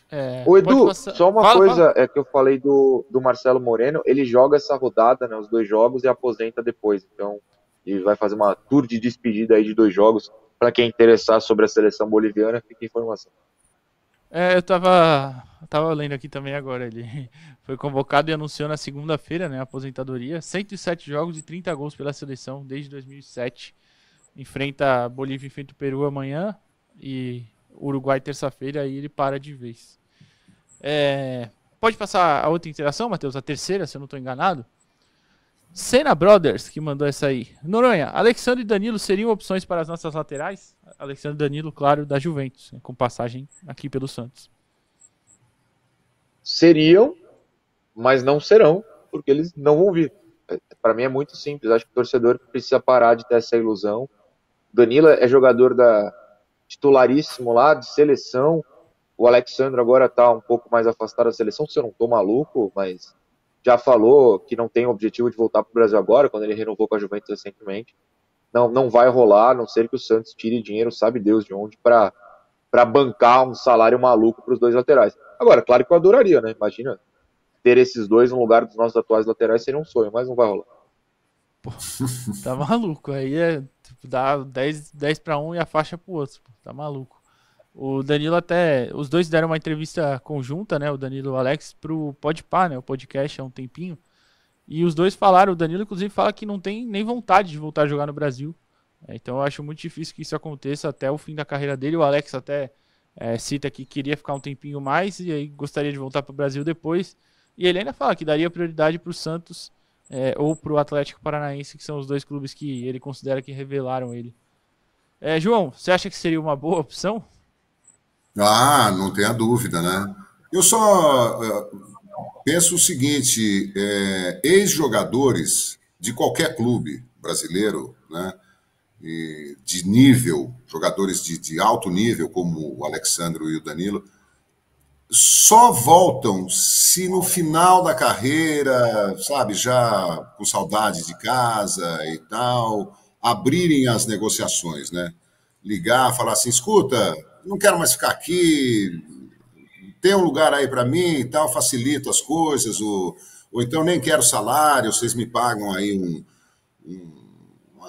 É, o Edu, passar... só uma fala, coisa fala. é que eu falei do, do Marcelo Moreno, ele joga essa rodada, né, os dois jogos e aposenta depois. Então, ele vai fazer uma tour de despedida aí de dois jogos. Para quem interessar sobre a seleção boliviana, fica informação. É, eu tava, tava lendo aqui também agora. Ele foi convocado e anunciou na segunda-feira, né, a aposentadoria. 107 jogos e 30 gols pela seleção desde 2007. Enfrenta Bolívia, enfrenta o Peru amanhã e Uruguai terça-feira. Aí ele para de vez. É, pode passar a outra interação, Matheus? A terceira, se eu não estou enganado. Senna Brothers, que mandou essa aí. Noronha, Alexandre e Danilo seriam opções para as nossas laterais? Alexandre e Danilo, claro, da Juventus, né, com passagem aqui pelo Santos. Seriam, mas não serão, porque eles não vão vir. É, para mim é muito simples. Acho que o torcedor precisa parar de ter essa ilusão. Danilo é jogador da titularíssimo lá, de seleção. O Alexandre agora está um pouco mais afastado da seleção, se eu não estou maluco, mas já falou que não tem o objetivo de voltar para o Brasil agora, quando ele renovou com a Juventus recentemente. Não, não vai rolar, a não ser que o Santos tire dinheiro, sabe Deus de onde, para bancar um salário maluco para os dois laterais. Agora, claro que eu adoraria, né? Imagina ter esses dois no lugar dos nossos atuais laterais seria um sonho, mas não vai rolar. Pô, tá maluco. Aí é tipo, dá 10, 10 para um e a faixa pro outro. Pô, tá maluco. O Danilo até. Os dois deram uma entrevista conjunta, né? O Danilo e o Alex, pro Podpah, né? O podcast há um tempinho. E os dois falaram, o Danilo, inclusive, fala que não tem nem vontade de voltar a jogar no Brasil. É, então eu acho muito difícil que isso aconteça até o fim da carreira dele. O Alex até é, cita que queria ficar um tempinho mais e aí gostaria de voltar para o Brasil depois. E ele ainda fala que daria prioridade para o Santos é, ou para o Atlético Paranaense, que são os dois clubes que ele considera que revelaram ele. É, João, você acha que seria uma boa opção? Ah, não tenha dúvida, né? Eu só uh, penso o seguinte: é, ex-jogadores de qualquer clube brasileiro, né? de nível, jogadores de, de alto nível, como o Alexandre e o Danilo, só voltam se no final da carreira, sabe, já com saudade de casa e tal, abrirem as negociações, né? Ligar, falar assim: escuta, não quero mais ficar aqui, tem um lugar aí para mim e tal, facilito as coisas, ou, ou então nem quero salário, vocês me pagam aí um, um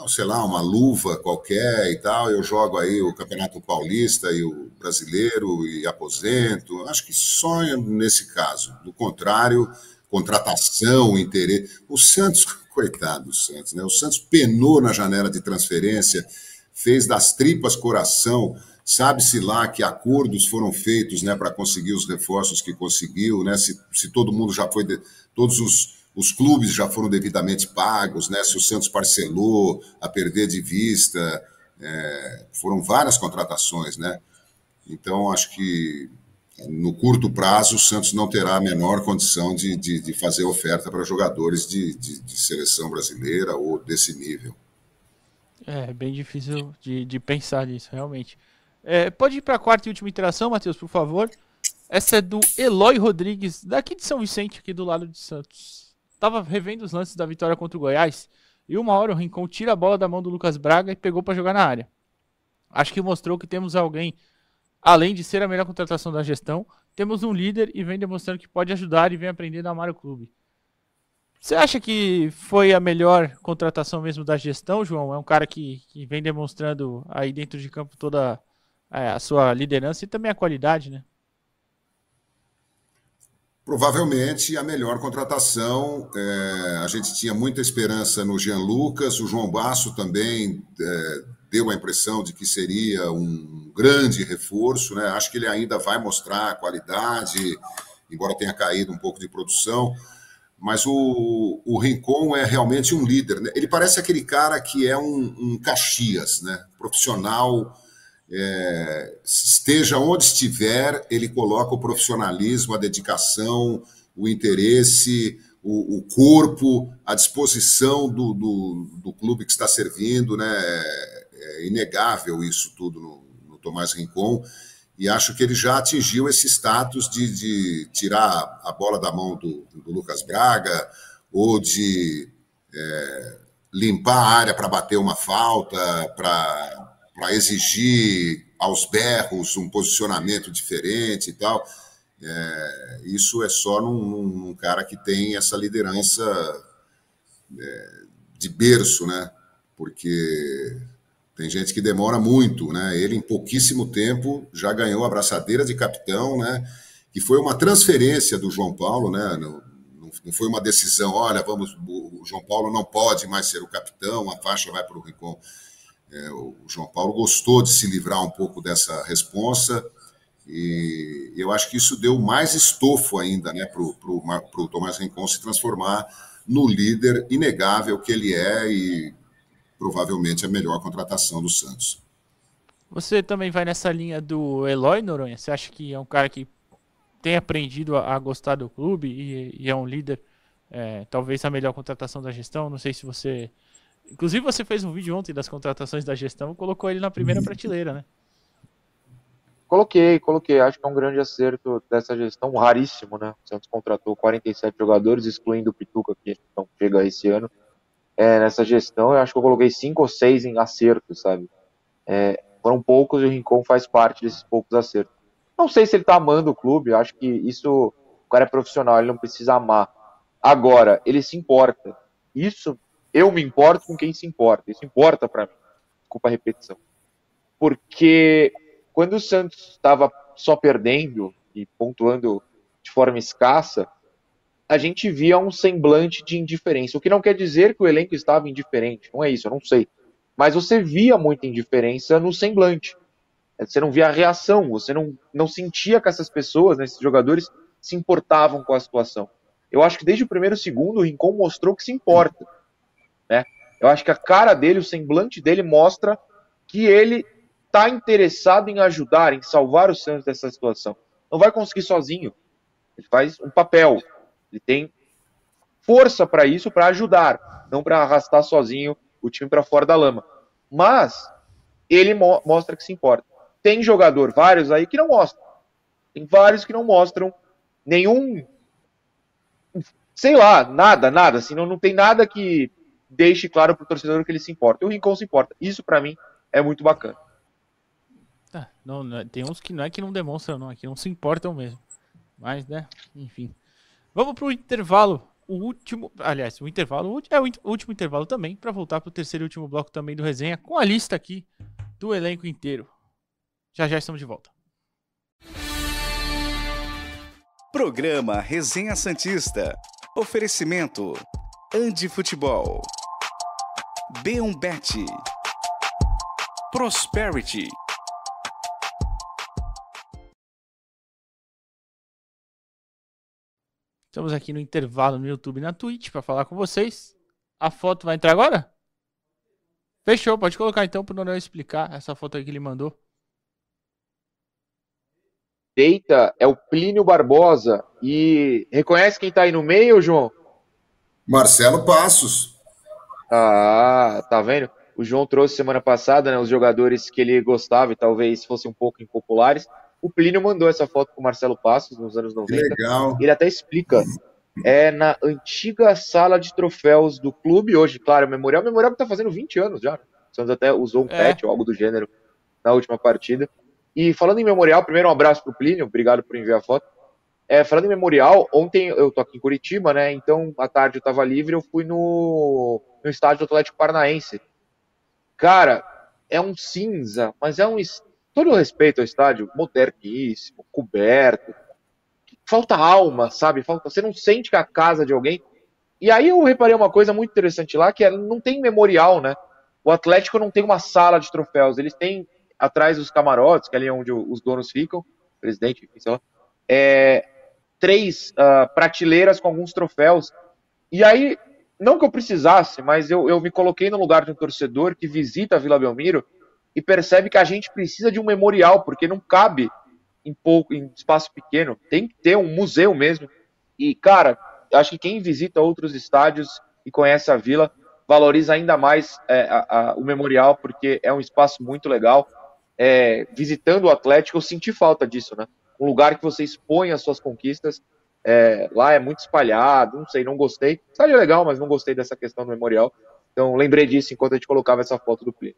sei lá, uma luva qualquer e tal, eu jogo aí o Campeonato Paulista e o Brasileiro e aposento. Acho que sonha nesse caso. Do contrário, contratação, interesse. O Santos, coitado do Santos, né? O Santos penou na janela de transferência, fez das tripas coração. Sabe-se lá que acordos foram feitos né, para conseguir os reforços que conseguiu, né? Se, se todo mundo já foi. De, todos os os clubes já foram devidamente pagos, né? Se o Santos parcelou a perder de vista, é, foram várias contratações, né? Então acho que no curto prazo o Santos não terá a menor condição de, de, de fazer oferta para jogadores de, de, de, seleção brasileira ou desse nível. É bem difícil de, de pensar nisso, realmente. É, pode ir para a quarta e última interação, Matheus, por favor. Essa é do Eloy Rodrigues, daqui de São Vicente, aqui do lado de Santos. Tava revendo os lances da vitória contra o Goiás e uma hora o Rincon tira a bola da mão do Lucas Braga e pegou para jogar na área. Acho que mostrou que temos alguém, além de ser a melhor contratação da gestão, temos um líder e vem demonstrando que pode ajudar e vem aprendendo a amar o clube. Você acha que foi a melhor contratação mesmo da gestão, João? É um cara que, que vem demonstrando aí dentro de campo toda é, a sua liderança e também a qualidade, né? Provavelmente a melhor contratação. É, a gente tinha muita esperança no Jean Lucas, o João Basso também é, deu a impressão de que seria um grande reforço. Né? Acho que ele ainda vai mostrar qualidade, embora tenha caído um pouco de produção. Mas o, o Rincon é realmente um líder. Né? Ele parece aquele cara que é um, um Caxias, né? profissional é, esteja onde estiver, ele coloca o profissionalismo, a dedicação, o interesse, o, o corpo à disposição do, do, do, clube que está servindo. Né? É, é inegável isso tudo no, no Tomás Rincon. E acho que ele já atingiu esse status de, de tirar a bola da mão do, do Lucas Braga ou de é, limpar a área para bater uma falta, para para exigir aos berros um posicionamento diferente e tal. É, isso é só num, num, cara que tem essa liderança é, de berço, né? Porque tem gente que demora muito, né? Ele, em pouquíssimo tempo, já ganhou a braçadeira de capitão, né? Que foi uma transferência do João Paulo, né? Não, não foi uma decisão, olha, vamos, o João Paulo não pode mais ser o capitão, a faixa vai para o Rincon. É, o João Paulo gostou de se livrar um pouco dessa responsa e eu acho que isso deu mais estofo ainda né, para o Tomás Rincon se transformar no líder inegável que ele é e provavelmente a melhor contratação do Santos. Você também vai nessa linha do Eloy Noronha? Você acha que é um cara que tem aprendido a, a gostar do clube e, e é um líder, é, talvez a melhor contratação da gestão? Não sei se você Inclusive, você fez um vídeo ontem das contratações da gestão, colocou ele na primeira uhum. prateleira, né? Coloquei, coloquei. Acho que é um grande acerto dessa gestão, raríssimo, né? O Santos contratou 47 jogadores, excluindo o Pituca, que não chega esse ano. É, nessa gestão, eu acho que eu coloquei cinco ou seis em acertos, sabe? É, foram poucos e o Rincon faz parte desses poucos acertos. Não sei se ele tá amando o clube, acho que isso. O cara é profissional, ele não precisa amar. Agora, ele se importa. Isso eu me importo com quem se importa. Isso importa para mim. Desculpa a repetição. Porque quando o Santos estava só perdendo e pontuando de forma escassa, a gente via um semblante de indiferença. O que não quer dizer que o elenco estava indiferente, não é isso, eu não sei. Mas você via muita indiferença no semblante. Você não via a reação, você não, não sentia que essas pessoas, né, esses jogadores, se importavam com a situação. Eu acho que desde o primeiro segundo o Rincon mostrou que se importa. Né? Eu acho que a cara dele, o semblante dele mostra que ele está interessado em ajudar, em salvar o Santos dessa situação. Não vai conseguir sozinho. Ele faz um papel. Ele tem força para isso, para ajudar, não para arrastar sozinho o time para fora da lama. Mas ele mo mostra que se importa. Tem jogador, vários aí, que não mostram. Tem vários que não mostram nenhum. Sei lá, nada, nada. Assim, não, não tem nada que deixe claro para o torcedor que ele se importa. E o Rincon se importa. Isso, para mim, é muito bacana. Ah, não, não, tem uns que não é que não demonstram, não, é que não se importam mesmo. Mas, né, enfim. Vamos pro intervalo. O último, aliás, o intervalo é o último intervalo também, para voltar pro terceiro e último bloco também do resenha, com a lista aqui do elenco inteiro. Já já estamos de volta. Programa Resenha Santista. Oferecimento: Andi Futebol. B1Bet. Prosperity. Estamos aqui no intervalo no YouTube e na Twitch para falar com vocês. A foto vai entrar agora? Fechou, pode colocar então para o Noronha explicar essa foto aí que ele mandou. Eita, é o Plínio Barbosa. E reconhece quem está aí no meio, João? Marcelo Passos. Ah, tá vendo? O João trouxe semana passada né, os jogadores que ele gostava e talvez fossem um pouco impopulares. O Plínio mandou essa foto com o Marcelo Passos nos anos 90. Que legal. Ele até explica. É na antiga sala de troféus do clube hoje, claro, o Memorial. O Memorial que tá fazendo 20 anos já. O Santos até usou um é. pet ou algo do gênero na última partida. E falando em Memorial, primeiro um abraço pro Plínio, obrigado por enviar a foto. É, falando em Memorial, ontem eu tô aqui em Curitiba, né? Então, à tarde eu tava livre, eu fui no, no estádio do Atlético Paranaense. Cara, é um cinza, mas é um todo respeito ao estádio, moderníssimo, coberto. Falta alma, sabe? Falta, você não sente que é a casa de alguém. E aí eu reparei uma coisa muito interessante lá, que é, não tem memorial, né? O Atlético não tem uma sala de troféus, eles têm atrás dos camarotes, que é ali onde os donos ficam, presidente, sei lá, é, três uh, prateleiras com alguns troféus. E aí, não que eu precisasse, mas eu, eu me coloquei no lugar de um torcedor que visita a Vila Belmiro e percebe que a gente precisa de um memorial, porque não cabe em pouco, em espaço pequeno. Tem que ter um museu mesmo. E, cara, acho que quem visita outros estádios e conhece a vila valoriza ainda mais é, a, a, o memorial, porque é um espaço muito legal. É, visitando o Atlético, eu senti falta disso, né? Um lugar que você expõe as suas conquistas. É, lá é muito espalhado, não sei, não gostei. Estádio é legal, mas não gostei dessa questão do memorial. Então, lembrei disso enquanto a gente colocava essa foto do Plínio.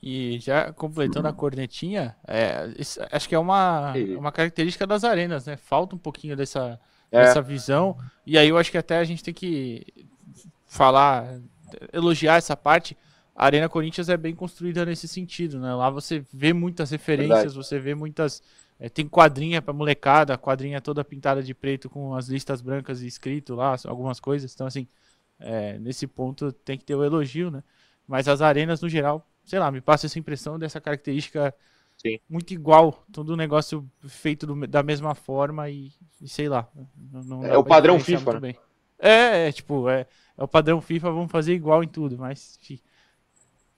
E já completando a cornetinha, é, isso, acho que é uma, uma característica das arenas, né? Falta um pouquinho dessa, é. dessa visão. E aí eu acho que até a gente tem que falar, elogiar essa parte. A Arena Corinthians é bem construída nesse sentido, né? Lá você vê muitas referências, Verdade. você vê muitas. É, tem quadrinha pra molecada, quadrinha toda pintada de preto com as listas brancas e escrito lá, algumas coisas. Então, assim, é, nesse ponto tem que ter o elogio, né? Mas as arenas, no geral, sei lá, me passa essa impressão dessa característica Sim. muito igual, todo o negócio feito do, da mesma forma e, e sei lá. Não, não é o padrão FIFA. Né? É, é, tipo, é, é o padrão FIFA, vamos fazer igual em tudo, mas enfim.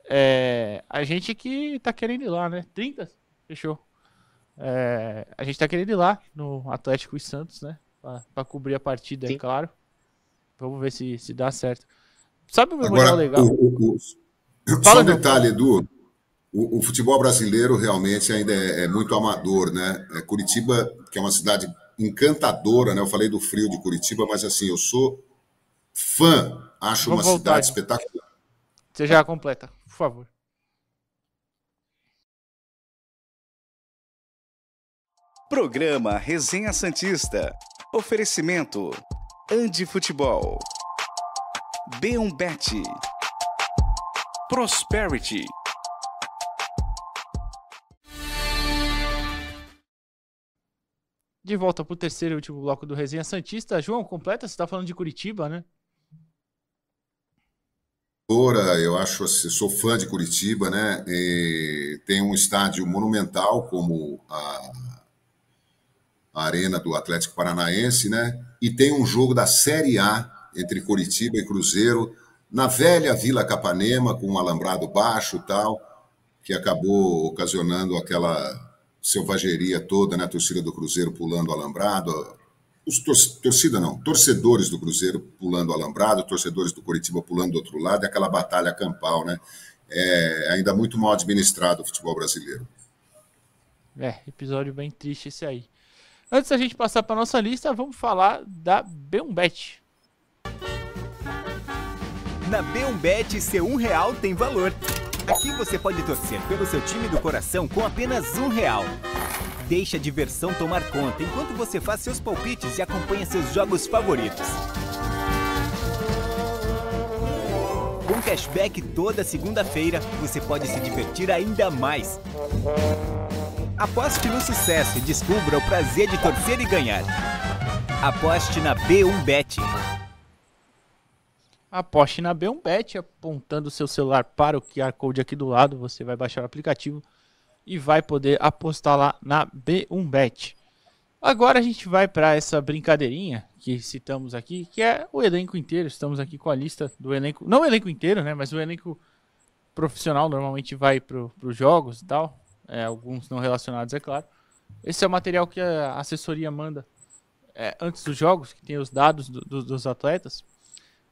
É, a gente que tá querendo ir lá, né? 30? Fechou. É, a gente tá querendo ir lá no Atlético e Santos, né? Pra, pra cobrir a partida, é Sim. é claro. Vamos ver se, se dá certo. Sabe o memorial legal? O, o, Fala, Só um detalhe, Edu. O, o, futebol brasileiro realmente ainda é, é, muito amador, né? É Curitiba, que é uma cidade encantadora, né? Eu falei do frio de Curitiba, mas assim, eu sou fã, acho Vou uma voltar. cidade espetacular. Você já completa, por favor. Programa Resenha Santista. Oferecimento: Andi Futebol. B1Bet. Prosperity. De volta pro terceiro e último bloco do Resenha Santista. João, completa, você tá falando de Curitiba, né? Eu acho, assim, sou fã de Curitiba, né? E tem um estádio monumental como a, a Arena do Atlético Paranaense, né? E tem um jogo da Série A entre Curitiba e Cruzeiro na velha Vila Capanema com um alambrado baixo, tal, que acabou ocasionando aquela selvageria toda, né? A torcida do Cruzeiro pulando alambrado, os tor torcida não, torcedores do Cruzeiro pulando alambrado, torcedores do Curitiba pulando do outro lado, e aquela batalha campal, né? É ainda muito mal administrado o futebol brasileiro. É, episódio bem triste esse aí. Antes da gente passar para nossa lista, vamos falar da B1Bet. Na B1Bet, seu um real tem valor. Aqui você pode torcer pelo seu time do coração com apenas um real. Deixe a diversão tomar conta enquanto você faz seus palpites e acompanha seus jogos favoritos. Com cashback toda segunda-feira, você pode se divertir ainda mais. Aposte no sucesso e descubra o prazer de torcer e ganhar. Aposte na B1Bet. Aposte na B1Bet, apontando o seu celular para o QR Code aqui do lado, você vai baixar o aplicativo e vai poder apostar lá na B1Bet. Agora a gente vai para essa brincadeirinha que citamos aqui, que é o elenco inteiro. Estamos aqui com a lista do elenco, não o elenco inteiro, né, mas o elenco profissional normalmente vai para os jogos e tal, é, alguns não relacionados, é claro. Esse é o material que a assessoria manda é, antes dos jogos, que tem os dados do, do, dos atletas.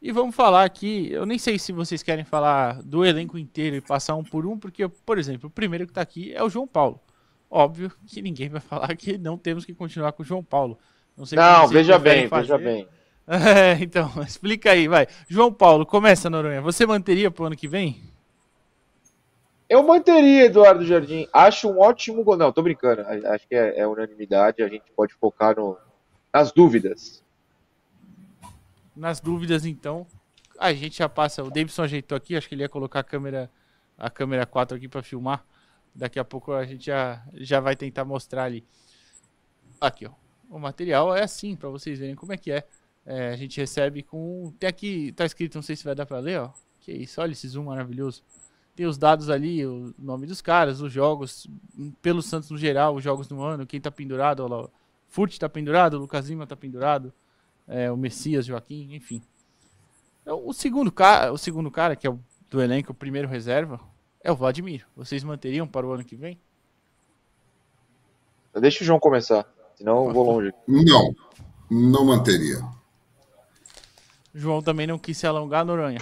E vamos falar aqui, eu nem sei se vocês querem falar do elenco inteiro e passar um por um, porque, por exemplo, o primeiro que está aqui é o João Paulo. Óbvio que ninguém vai falar que não temos que continuar com o João Paulo. Não, não veja bem, fazer. veja bem. É, então, explica aí, vai. João Paulo, começa, Noronha. Você manteria para o ano que vem? Eu manteria Eduardo Jardim. Acho um ótimo gol. Não, tô brincando. Acho que é, é unanimidade. A gente pode focar no, nas dúvidas nas dúvidas, então, a gente já passa. O Davidson ajeitou aqui, acho que ele ia colocar a câmera, a câmera 4 aqui para filmar. Daqui a pouco a gente já, já vai tentar mostrar ali. Aqui, ó. O material é assim, para vocês verem como é que é. é. A gente recebe com. Tem aqui, tá escrito, não sei se vai dar para ler, ó. Que isso, olha esse zoom maravilhoso. Tem os dados ali, o nome dos caras, os jogos, pelo Santos no geral, os jogos no ano, quem tá pendurado, olha lá. Furt tá pendurado, o Lucas Lima tá pendurado é, o Messias, Joaquim, enfim. Então, o segundo cara, o segundo cara que é o do elenco, o primeiro reserva, é o Vladimir. Vocês manteriam para o ano que vem? Deixa o João começar, senão eu vou longe. Não, não manteria. João também não quis se alongar, Noronha.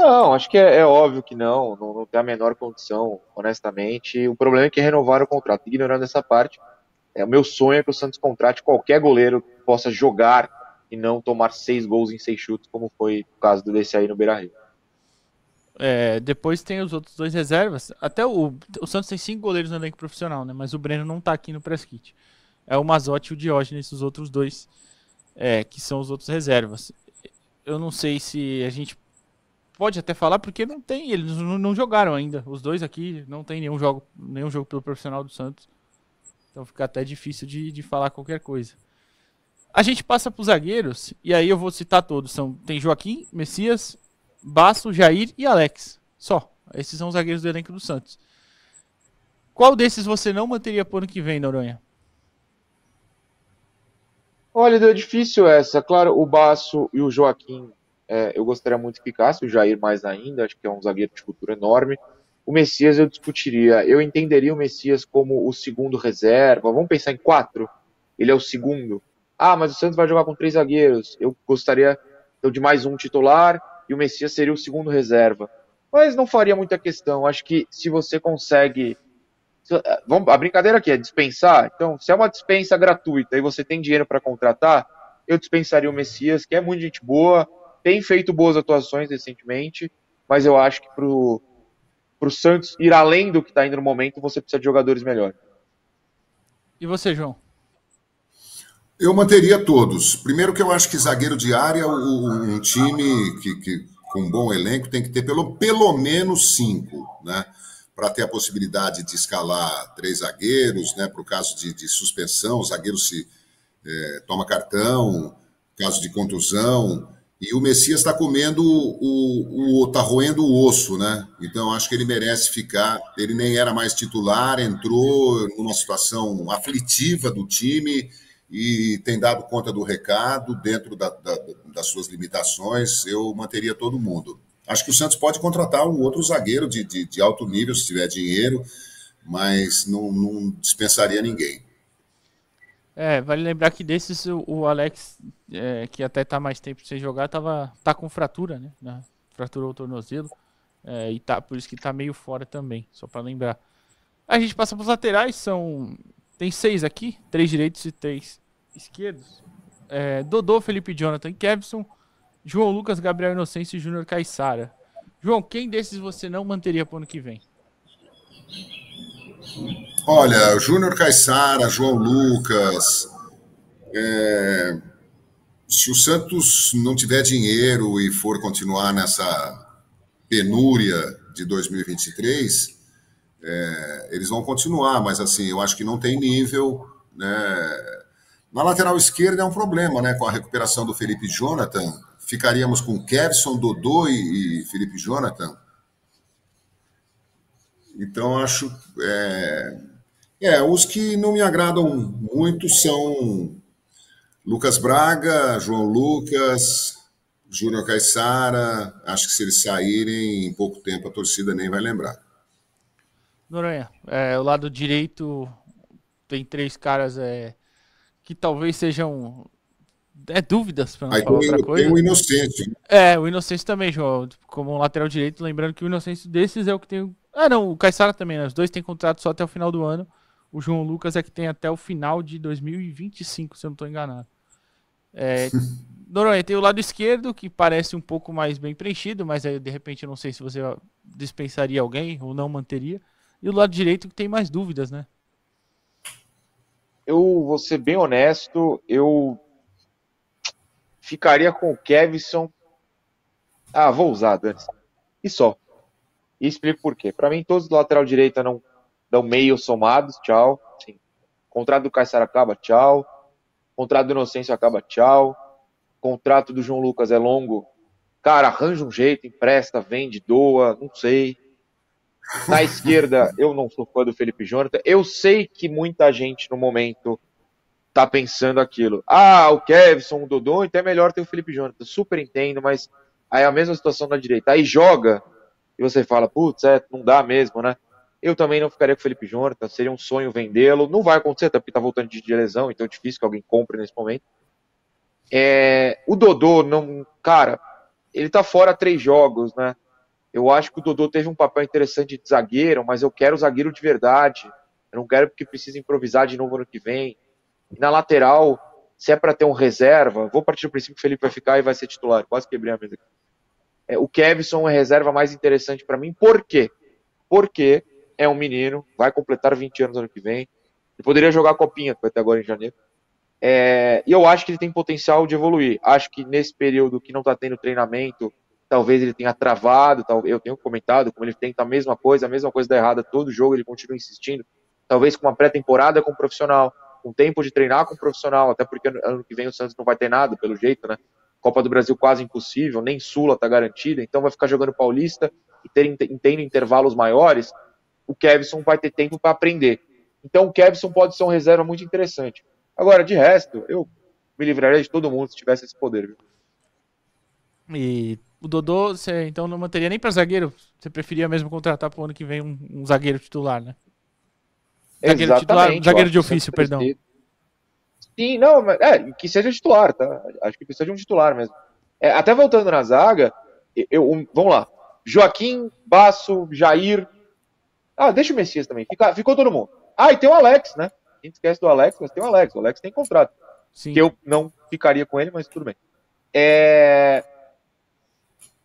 Não, acho que é, é óbvio que não, não, não, tem a menor condição, honestamente. O problema é que renovaram o contrato. Ignorando essa parte, é, o meu sonho é que o Santos contrate qualquer goleiro que possa jogar e não tomar seis gols em seis chutes, como foi o caso desse aí no Beira Rio. É, depois tem os outros dois reservas. Até o, o Santos tem cinco goleiros no elenco profissional, né? Mas o Breno não tá aqui no press kit. É o Mazotti e o Diógenes, os outros dois, é, que são os outros reservas. Eu não sei se a gente pode até falar, porque não tem, eles não, não jogaram ainda. Os dois aqui não tem nenhum jogo, nenhum jogo pelo profissional do Santos. Então fica até difícil de, de falar qualquer coisa. A gente passa para os zagueiros, e aí eu vou citar todos. São, tem Joaquim, Messias, Basso, Jair e Alex. Só. Esses são os zagueiros do elenco do Santos. Qual desses você não manteria por ano que vem, Noronha? Olha, é difícil essa. Claro, o Basso e o Joaquim, é, eu gostaria muito que ficasse. O Jair mais ainda, acho que é um zagueiro de futuro enorme. O Messias eu discutiria. Eu entenderia o Messias como o segundo reserva. Vamos pensar em quatro. Ele é o segundo. Ah, mas o Santos vai jogar com três zagueiros. Eu gostaria então, de mais um titular e o Messias seria o segundo reserva. Mas não faria muita questão. Acho que se você consegue. A brincadeira aqui é dispensar. Então, se é uma dispensa gratuita e você tem dinheiro para contratar, eu dispensaria o Messias, que é muito gente boa, tem feito boas atuações recentemente, mas eu acho que pro para o Santos ir além do que está indo no momento, você precisa de jogadores melhores. E você, João? Eu manteria todos. Primeiro que eu acho que zagueiro de área, um time que, que com um bom elenco tem que ter pelo, pelo menos cinco, né? para ter a possibilidade de escalar três zagueiros, né, para o caso de, de, suspensão, o zagueiro se é, toma cartão, caso de contusão. E o Messias está comendo o, o. tá roendo o osso, né? Então acho que ele merece ficar. Ele nem era mais titular, entrou numa situação aflitiva do time e tem dado conta do recado dentro da, da, das suas limitações. Eu manteria todo mundo. Acho que o Santos pode contratar um outro zagueiro de, de, de alto nível, se tiver dinheiro, mas não, não dispensaria ninguém. É, vale lembrar que desses o, Alex, é, que até tá mais tempo sem jogar, tava, tá com fratura, né? Na, fraturou o tornozelo. É, e tá, por isso que tá meio fora também, só para lembrar. A gente passa para os laterais, são. Tem seis aqui, três direitos e três esquerdos. É, Dodô, Felipe Jonathan Kevson, João Lucas, Gabriel Inocêncio e Júnior Caixara. João, quem desses você não manteria para o ano que vem? Olha, Júnior Caixara, João Lucas. É, se o Santos não tiver dinheiro e for continuar nessa penúria de 2023, é, eles vão continuar, mas assim, eu acho que não tem nível. Né? Na lateral esquerda é um problema, né? Com a recuperação do Felipe Jonathan, ficaríamos com Kevson, Dodô e, e Felipe Jonathan. Então, acho. É, é, os que não me agradam muito são Lucas Braga, João Lucas, Júnior Caixara. Acho que se eles saírem em pouco tempo, a torcida nem vai lembrar. Noronha, é, o lado direito tem três caras é, que talvez sejam é dúvidas para Aí falar tem, outra coisa. Tem o Inocêncio. É, o Inocêncio também, João, como lateral direito, lembrando que o Inocêncio desses é o que tem. Ah, não, o Caissara também, né? Os dois têm contrato só até o final do ano. O João Lucas é que tem até o final de 2025, se eu não estou enganado. É, Noronha, tem o lado esquerdo, que parece um pouco mais bem preenchido, mas aí, de repente eu não sei se você dispensaria alguém ou não manteria. E o lado direito que tem mais dúvidas, né? Eu vou ser bem honesto, eu ficaria com o Kevson. Ah, vou usar, Dani. E só. E explico por quê. Para mim, todos do lateral direita não dão meio somados, tchau. Sim. Contrato do Caissara acaba, tchau. Contrato do Inocêncio acaba, tchau. Contrato do João Lucas é longo. Cara, arranja um jeito, empresta, vende, doa, não sei. Na esquerda, eu não sou fã do Felipe Jonathan. Eu sei que muita gente no momento tá pensando aquilo. Ah, o Kevson, o Dodô, então é melhor ter o Felipe Jonathan. Super entendo, mas aí é a mesma situação da direita. Aí joga e você fala, putz, é, não dá mesmo, né? Eu também não ficaria com o Felipe Jonathan, seria um sonho vendê-lo. Não vai acontecer, até porque tá voltando de, lesão, então é difícil que alguém compre nesse momento. É, o Dodô, não, cara, ele tá fora três jogos, né? Eu acho que o Dodô teve um papel interessante de zagueiro, mas eu quero zagueiro de verdade. Eu não quero porque precisa improvisar de novo ano que vem. E na lateral, se é para ter um reserva, vou partir do princípio que o Felipe vai ficar e vai ser titular. Quase quebrei a mesa aqui. É, o Kevson é reserva mais interessante para mim. Por quê? Porque é um menino, vai completar 20 anos ano que vem. Ele poderia jogar a copinha, que agora em janeiro. É, e eu acho que ele tem potencial de evoluir. Acho que nesse período que não está tendo treinamento, talvez ele tenha travado. Eu tenho comentado como ele tenta a mesma coisa, a mesma coisa dá errada todo jogo, ele continua insistindo. Talvez com uma pré-temporada com profissional, com tempo de treinar com profissional, até porque ano que vem o Santos não vai ter nada, pelo jeito, né? Copa do Brasil quase impossível, nem Sula está garantida, então vai ficar jogando Paulista e ter, tendo intervalos maiores o Kevson vai ter tempo para aprender. Então o Kevson pode ser um reserva muito interessante. Agora, de resto, eu me livraria de todo mundo se tivesse esse poder. Viu? E o Dodô, você então não manteria nem para zagueiro? Você preferia mesmo contratar para o ano que vem um, um zagueiro titular, né? Zagueiro titular, zagueiro de ofício, perdão. Sim, não, mas, é, que seja titular, tá? Acho que precisa de um titular mesmo. É, até voltando na zaga, eu, um, vamos lá. Joaquim, Basso, Jair, ah, deixa o Messias também. Fica, ficou todo mundo. Ah, e tem o Alex, né? A gente esquece do Alex, mas tem o Alex. O Alex tem contrato. Sim. Que eu não ficaria com ele, mas tudo bem. É...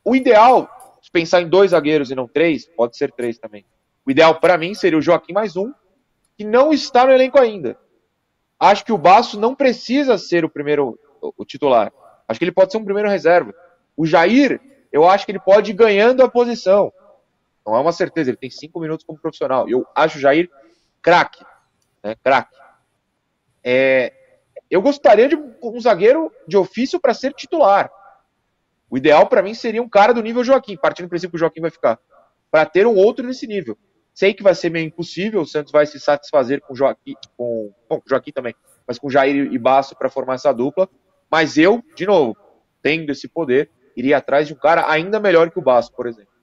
O ideal, se pensar em dois zagueiros e não três, pode ser três também. O ideal para mim seria o Joaquim mais um, que não está no elenco ainda. Acho que o Baço não precisa ser o primeiro o titular. Acho que ele pode ser um primeiro reserva. O Jair, eu acho que ele pode ir ganhando a posição. Não é uma certeza, ele tem cinco minutos como profissional. Eu acho o Jair craque, né? Craque. É, eu gostaria de um zagueiro de ofício para ser titular. O ideal para mim seria um cara do nível Joaquim, partindo do princípio que o Joaquim vai ficar, para ter um outro nesse nível. Sei que vai ser meio impossível, o Santos vai se satisfazer com Joaquim, com, bom, Joaquim também, mas com Jair e Basso para formar essa dupla. Mas eu, de novo, tendo esse poder, iria atrás de um cara ainda melhor que o Basso, por exemplo.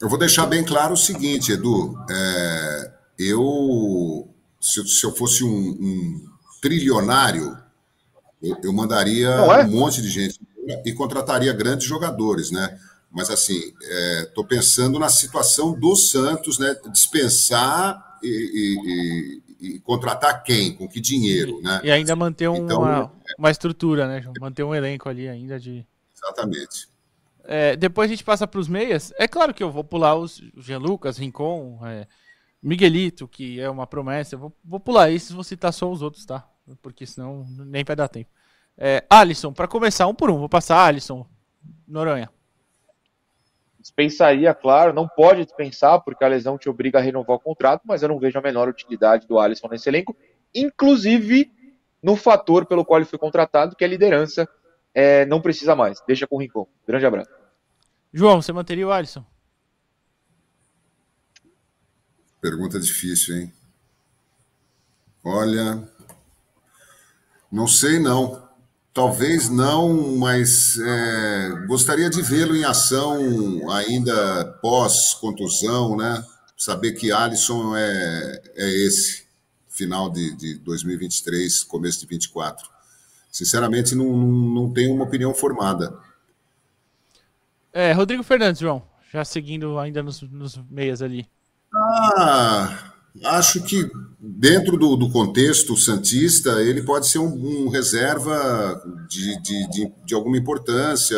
Eu vou deixar bem claro o seguinte, Edu. É, eu, se, se, eu fosse um, um trilionário, eu, eu mandaria é? um monte de gente e contrataria grandes jogadores, né? Mas assim, estou é, pensando na situação do Santos, né? Dispensar e, e, e, contratar quem, com que dinheiro, né? E ainda manter uma, então, uma estrutura, né? Manter um elenco ali ainda de. Exatamente. É, depois a gente passa para os meias. É claro que eu vou pular os Jean Lucas, Rincon, é, Miguelito, que é uma promessa. Eu vou, vou pular esses, vou citar só os outros, tá? Porque senão nem vai dar tempo. É, Alisson, para começar, um por um, vou passar Alisson, Noronha. Dispensaria, claro, não pode dispensar, porque a lesão te obriga a renovar o contrato, mas eu não vejo a menor utilidade do Alisson nesse elenco, inclusive no fator pelo qual ele foi contratado, que é a liderança. É, não precisa mais, deixa com o Rincon. Grande abraço. João, você manteria o Alisson? Pergunta difícil, hein? Olha, não sei não. Talvez não, mas é, gostaria de vê-lo em ação ainda pós-contusão, né? Saber que Alisson é, é esse, final de, de 2023, começo de 24. Sinceramente, não, não, não tenho uma opinião formada. É, Rodrigo Fernandes, João, já seguindo ainda nos, nos meias ali. Ah, Acho que dentro do, do, contexto santista, ele pode ser um, um reserva de, de, de, de, alguma importância,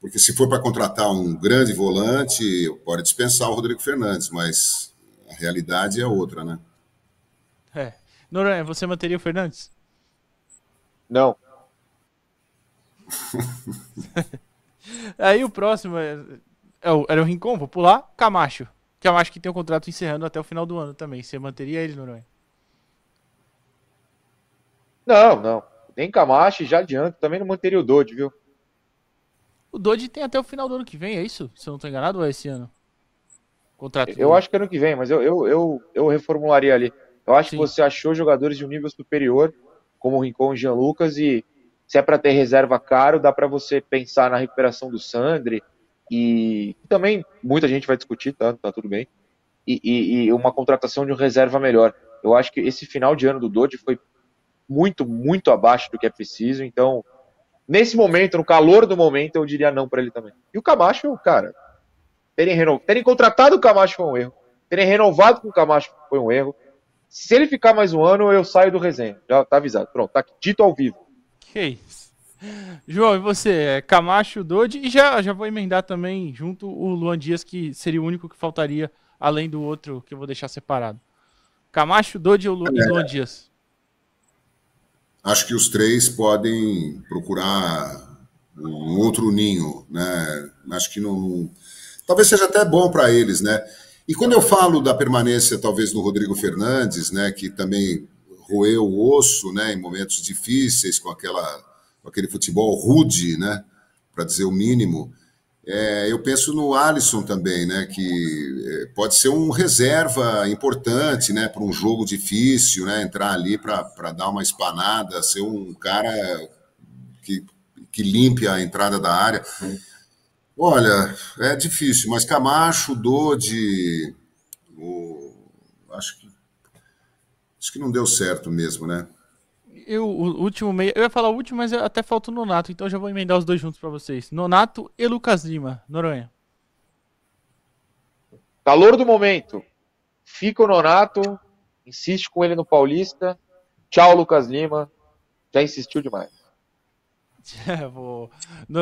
porque se for para contratar um grande volante, pode dispensar o Rodrigo Fernandes, mas a realidade é outra, né? É. Noronha, você manteria o Fernandes? Não. Aí o próximo é, é era o Rincon, vou pular, Camacho que eu acho que tem o um contrato encerrando até o final do ano também. Você manteria ele, Noronha? Não, não. Nem Camacho, já adianto. Também não manteria o Dodge, viu? O Dodge tem até o final do ano que vem, é isso? Se eu não estou enganado, ou é esse ano? Contrato eu do... acho que é ano que vem, mas eu, eu, eu, eu reformularia ali. Eu acho Sim. que você achou jogadores de um nível superior, como o Rincon e Jean Lucas, e se é para ter reserva caro, dá para você pensar na recuperação do Sandri, e também muita gente vai discutir, tá, tá tudo bem, e, e, e, uma contratação de um reserva melhor. Eu acho que esse final de ano do Dodge foi muito, muito abaixo do que é preciso, então, nesse momento, no calor do momento, eu diria não para ele também. E o Camacho, cara, terem, terem contratado o Camacho foi um erro, terem renovado com o Camacho foi um erro. Se ele ficar mais um ano, eu saio do resenha. Já tá avisado. Pronto, tá aqui, dito ao vivo. Que isso. João, e você? É Camacho, Dodi e já, já vou emendar também junto o Luan Dias, que seria o único que faltaria, além do outro que eu vou deixar separado. Camacho, Dodi ou Lu, é, Luan Dias? Acho que os três podem procurar um outro ninho, né? Acho que não. Talvez seja até bom para eles, né? E quando eu falo da permanência, talvez, do Rodrigo Fernandes, né, que também roeu o osso, né, em momentos difíceis, com aquela com aquele futebol rude, né? Para dizer o mínimo. É, eu penso no Alisson também, né? Que é, pode ser um reserva importante, né? Para um jogo difícil, né? Entrar ali para dar uma espanada, ser um cara que, que limpe a entrada da área. Olha, é difícil, mas Camacho, Dodi, o, acho que acho que não deu certo mesmo, né? eu, o último meio. Eu ia falar o último, mas até falta o Nonato, então já vou emendar os dois juntos para vocês. Nonato e Lucas Lima, Noronha. Calor do momento. Fica o Nonato, insiste com ele no Paulista. Tchau, Lucas Lima. Já insistiu demais. É, vou...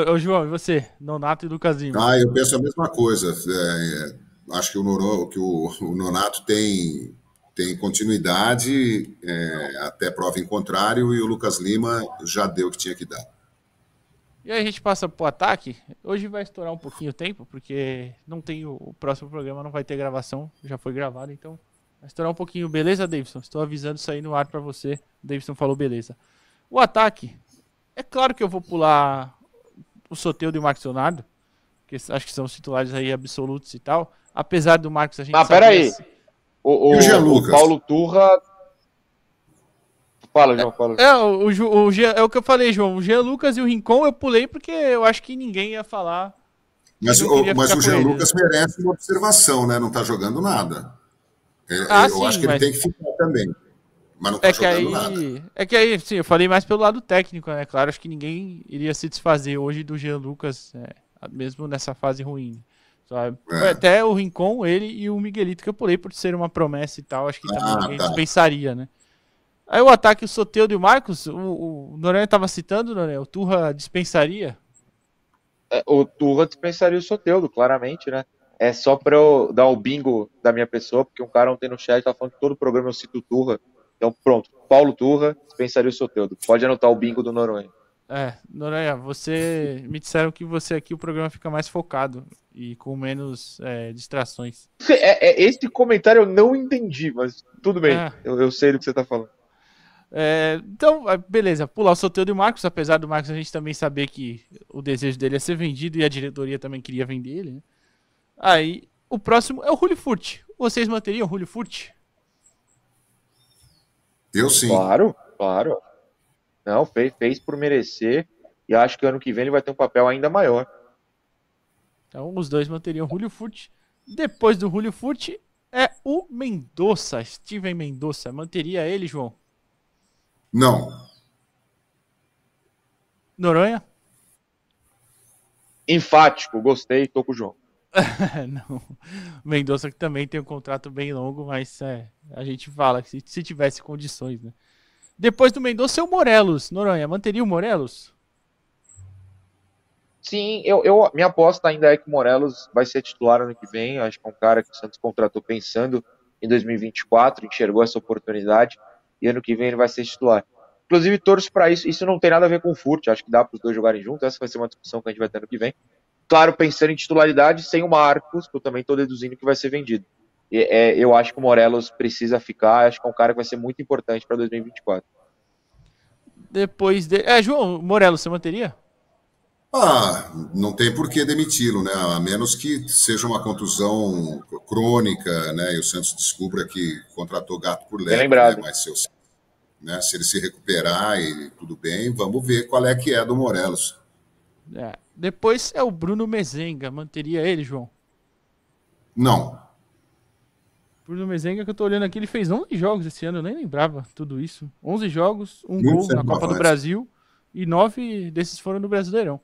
Ô, João, e você? Nonato e Lucas Lima. Ah, eu penso a mesma coisa. É, é, acho que o, Noro, que o, o Nonato tem tem continuidade é, até prova em contrário e o Lucas Lima já deu o que tinha que dar. E aí a gente passa pro ataque. Hoje vai estourar um pouquinho o tempo, porque não tem o, o próximo programa, não vai ter gravação, já foi gravado, então vai estourar um pouquinho. Beleza, Davidson? Estou avisando isso aí no ar para você. O Davidson falou beleza. O ataque, é claro que eu vou pular o Soteudo e o Marcos Leonardo, que acho que são os titulares aí absolutos e tal. Apesar do Marcos a gente Ah, peraí. assim- O, o, E o o? Paulo Turra. Fala, João, fala. É, o, o, o é o que eu falei, João. O Jean Lucas e o Rincon eu pulei porque eu acho que ninguém ia falar. Mas, o, mas o Jean ele. Lucas merece uma observação, né? Não tá jogando nada. É, Ah, eu sim, acho que mas- ele tem que ficar também. Mas não tá É que aí. nada. É que aí, sim, eu falei mais pelo lado técnico, né? Claro, acho que ninguém iria se desfazer hoje do Jean Lucas, é, mesmo nessa fase ruim. Sabe? É. Até o Rincon, ele e o Miguelito que eu pulei por ser uma promessa e tal. Acho que também Ah, ninguém tá. dispensaria, né? Aí o ataque, o Soteudo e o Marcos, o, o Noronha tava citando, Noronha, o Turra dispensaria. É, o Turra dispensaria o Soteudo, claramente, né? É só pra eu dar o bingo da minha pessoa, porque um cara ontem no chat tá falando que todo programa eu cito o Turra. Então, pronto. Paulo Turra dispensaria o Soteudo. Pode anotar o bingo do Noronha. É, Noronha, você. Me disseram que você aqui o programa fica mais focado e com menos é, distrações. É, é- esse comentário eu não entendi, mas tudo bem. É. Eu, eu sei do que você tá falando. É, então, é, beleza, pular o Soteldo e o Marcos, apesar do Marcos a gente também saber que o desejo dele é ser vendido e a diretoria também queria vender ele, né? Aí, o próximo é o Julio Furt. Vocês manteriam o Julio Furt? Eu sim. Claro, claro. Não, fez, fez por merecer. E acho que ano que vem ele vai ter um papel ainda maior. Então, os dois manteriam o Julio Furt. Depois do Julio Furt é o Mendonça, Steven Mendonça. Manteria ele, João? Não. Noronha? Enfático, gostei, tô com o João. Não. Mendonça que também tem um contrato bem longo, mas é, a gente fala que se, se tivesse condições, né? Depois do Mendonça é o Morelos. Noronha, manteria o Morelos? Sim, eu, eu, minha aposta ainda é que o Morelos vai ser titular ano que vem. Acho que é um cara que o Santos contratou pensando em 2024, enxergou essa oportunidade e ano que vem ele vai ser titular. Inclusive, torço para isso. Isso não tem nada a ver com o Furt, acho que dá para os dois jogarem juntos. Essa vai ser uma discussão que a gente vai ter ano que vem. Claro, pensando em titularidade, sem o Marcos, que eu também estou deduzindo que vai ser vendido. E, é, eu acho que o Morelos precisa ficar, acho que é um cara que vai ser muito importante para 2024. Depois de. É, João, Morelos, você manteria? Ah, não tem por que demiti-lo, né? A menos que seja uma contusão crônica, né? E o Santos descubra que contratou gato por lebre. lembrado. Né? Mas se, eu- né, se ele se recuperar e tudo bem, vamos ver qual é que é do Morelos. É. Depois é o Bruno Mezenga. Manteria ele, João? Não. Bruno Mezenga, que eu tô olhando aqui, ele fez 11 jogos esse ano, eu nem lembrava tudo isso. 11 jogos, um Muito gol na Copa do. Brasil e 9 desses foram no Brasileirão.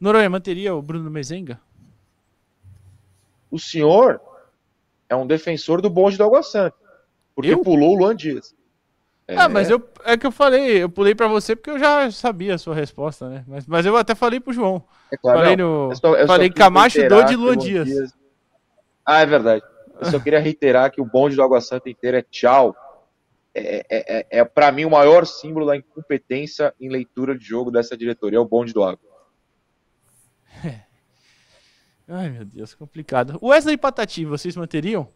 Noronha, manteria o Bruno Mezenga? O senhor é um defensor do bonde do Água Santa, porque Eu? pulou o Luan Dias. Ah, É. mas eu, é que eu falei, eu pulei pra você porque eu já sabia a sua resposta, né? Mas, mas eu até falei pro João. É claro, falei não, no, eu só- eu falei Camacho, e que o Luan Dias. Ah, é verdade. Eu só queria reiterar que o bonde do Água Santa inteiro é tchau. É, é, é, é para mim o maior símbolo da incompetência em leitura de jogo dessa diretoria, é o bonde do Água. Ai, meu Deus, complicado. O Wesley Patati, vocês manteriam?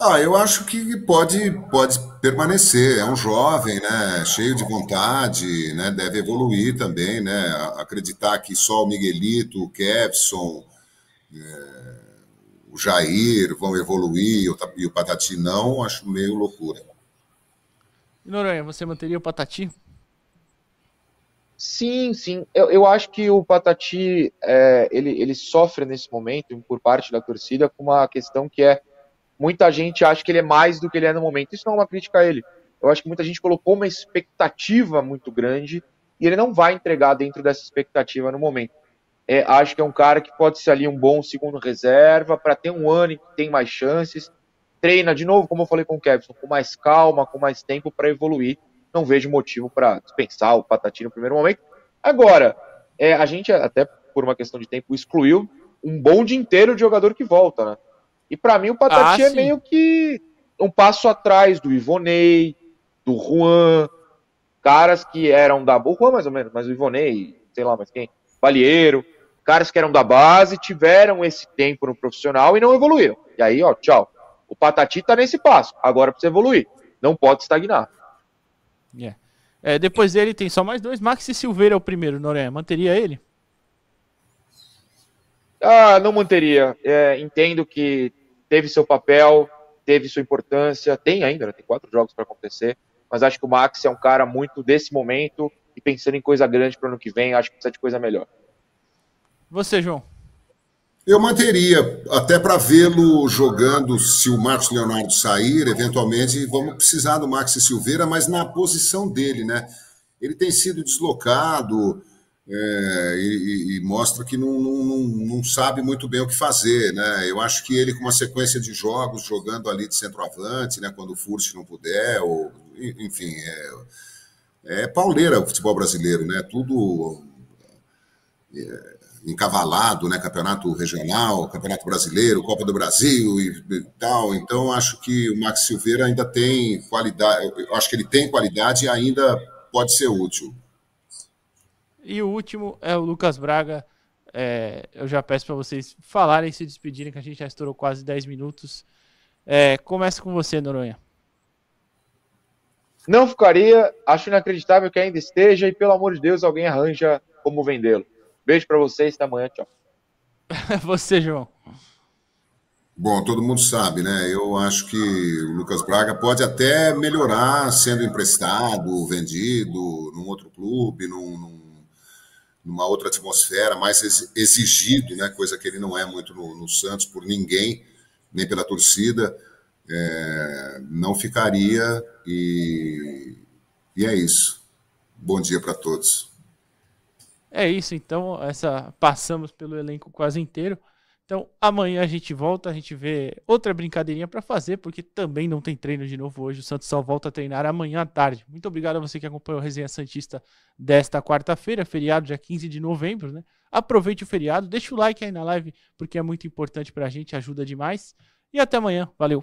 Ah, eu acho que pode, pode permanecer. É um jovem, né? Cheio de vontade, né? Deve evoluir também, né? Acreditar que só o Miguelito, o Kevson, é, o Jair vão evoluir e o Patati não, acho meio loucura. E Noronha, você manteria o Patati? Sim, sim. Eu, eu acho que o Patati é, ele, ele sofre nesse momento, por parte da torcida, com uma questão que é muita gente acha que ele é mais do que ele é no momento. Isso não é uma crítica a ele. Eu acho que muita gente colocou uma expectativa muito grande e ele não vai entregar dentro dessa expectativa no momento. É, acho que é um cara que pode ser ali um bom segundo reserva para ter um ano que tem mais chances. Treina de novo, como eu falei com o Kevson, com mais calma, com mais tempo para evoluir. Não vejo motivo para dispensar o Patati no primeiro momento. Agora, é, a gente até por uma questão de tempo excluiu um bonde inteiro de jogador que volta, né? E para mim o Patati Ah, é sim. meio que um passo atrás do Ivonei, do Juan. caras que eram da boa, mais ou menos, mas o Ivonei, sei lá mais quem, Balieiro, caras que eram da base, tiveram esse tempo no profissional e não evoluíram. E aí, ó, tchau. O Patati tá nesse passo, agora precisa evoluir. Não pode estagnar. Yeah. É, depois dele tem só mais dois. Maxi Silveira é o primeiro, Noronha. Manteria ele? Ah, não manteria. É, entendo que teve seu papel, teve sua importância, tem ainda, né? tem quatro jogos para acontecer, mas acho que o Max é um cara muito desse momento e pensando em coisa grande para o ano que vem, acho que precisa de coisa melhor. Você, João? Eu manteria, até para vê-lo jogando, se o Marcos Leonardo sair, eventualmente vamos precisar do Max Silveira, mas na posição dele, né? Ele tem sido deslocado, é, e, e, mostra que não, não, não, sabe muito bem o que fazer, né? Eu acho que ele com uma sequência de jogos jogando ali de centroavante, né? Quando o Furst não puder, ou enfim, é, é pauleira o futebol brasileiro, né? Tudo é, encavalado, né? Campeonato regional, Campeonato Brasileiro, Copa do Brasil e, e tal. Então acho que o Max Silveira ainda tem qualidade. Eu acho que ele tem qualidade e ainda pode ser útil. E o último é o Lucas Braga. É, eu já peço para vocês falarem, se despedirem, que a gente já estourou quase 10 minutos. É, começa com você, Noronha. Não ficaria, acho inacreditável que ainda esteja e, pelo amor de Deus, alguém arranja como vendê-lo. Beijo para vocês, até amanhã, tchau. você, João. Bom, todo mundo sabe, né? Eu acho que o Lucas Braga pode até melhorar sendo emprestado, vendido num outro clube, num, num numa outra atmosfera, mais exigido, né? coisa que ele não é muito no, no Santos por ninguém, nem pela torcida, é, não ficaria e, e é isso. Bom dia para todos. É isso, então, essa passamos pelo elenco quase inteiro. Então, amanhã a gente volta, a gente vê outra brincadeirinha para fazer, porque também não tem treino de novo hoje. O Santos só volta a treinar amanhã à tarde. Muito obrigado a você que acompanhou a Resenha Santista desta quarta-feira, feriado dia 15 de novembro, né? Aproveite o feriado, deixa o like aí na live, porque é muito importante para a gente, ajuda demais. E até amanhã. Valeu!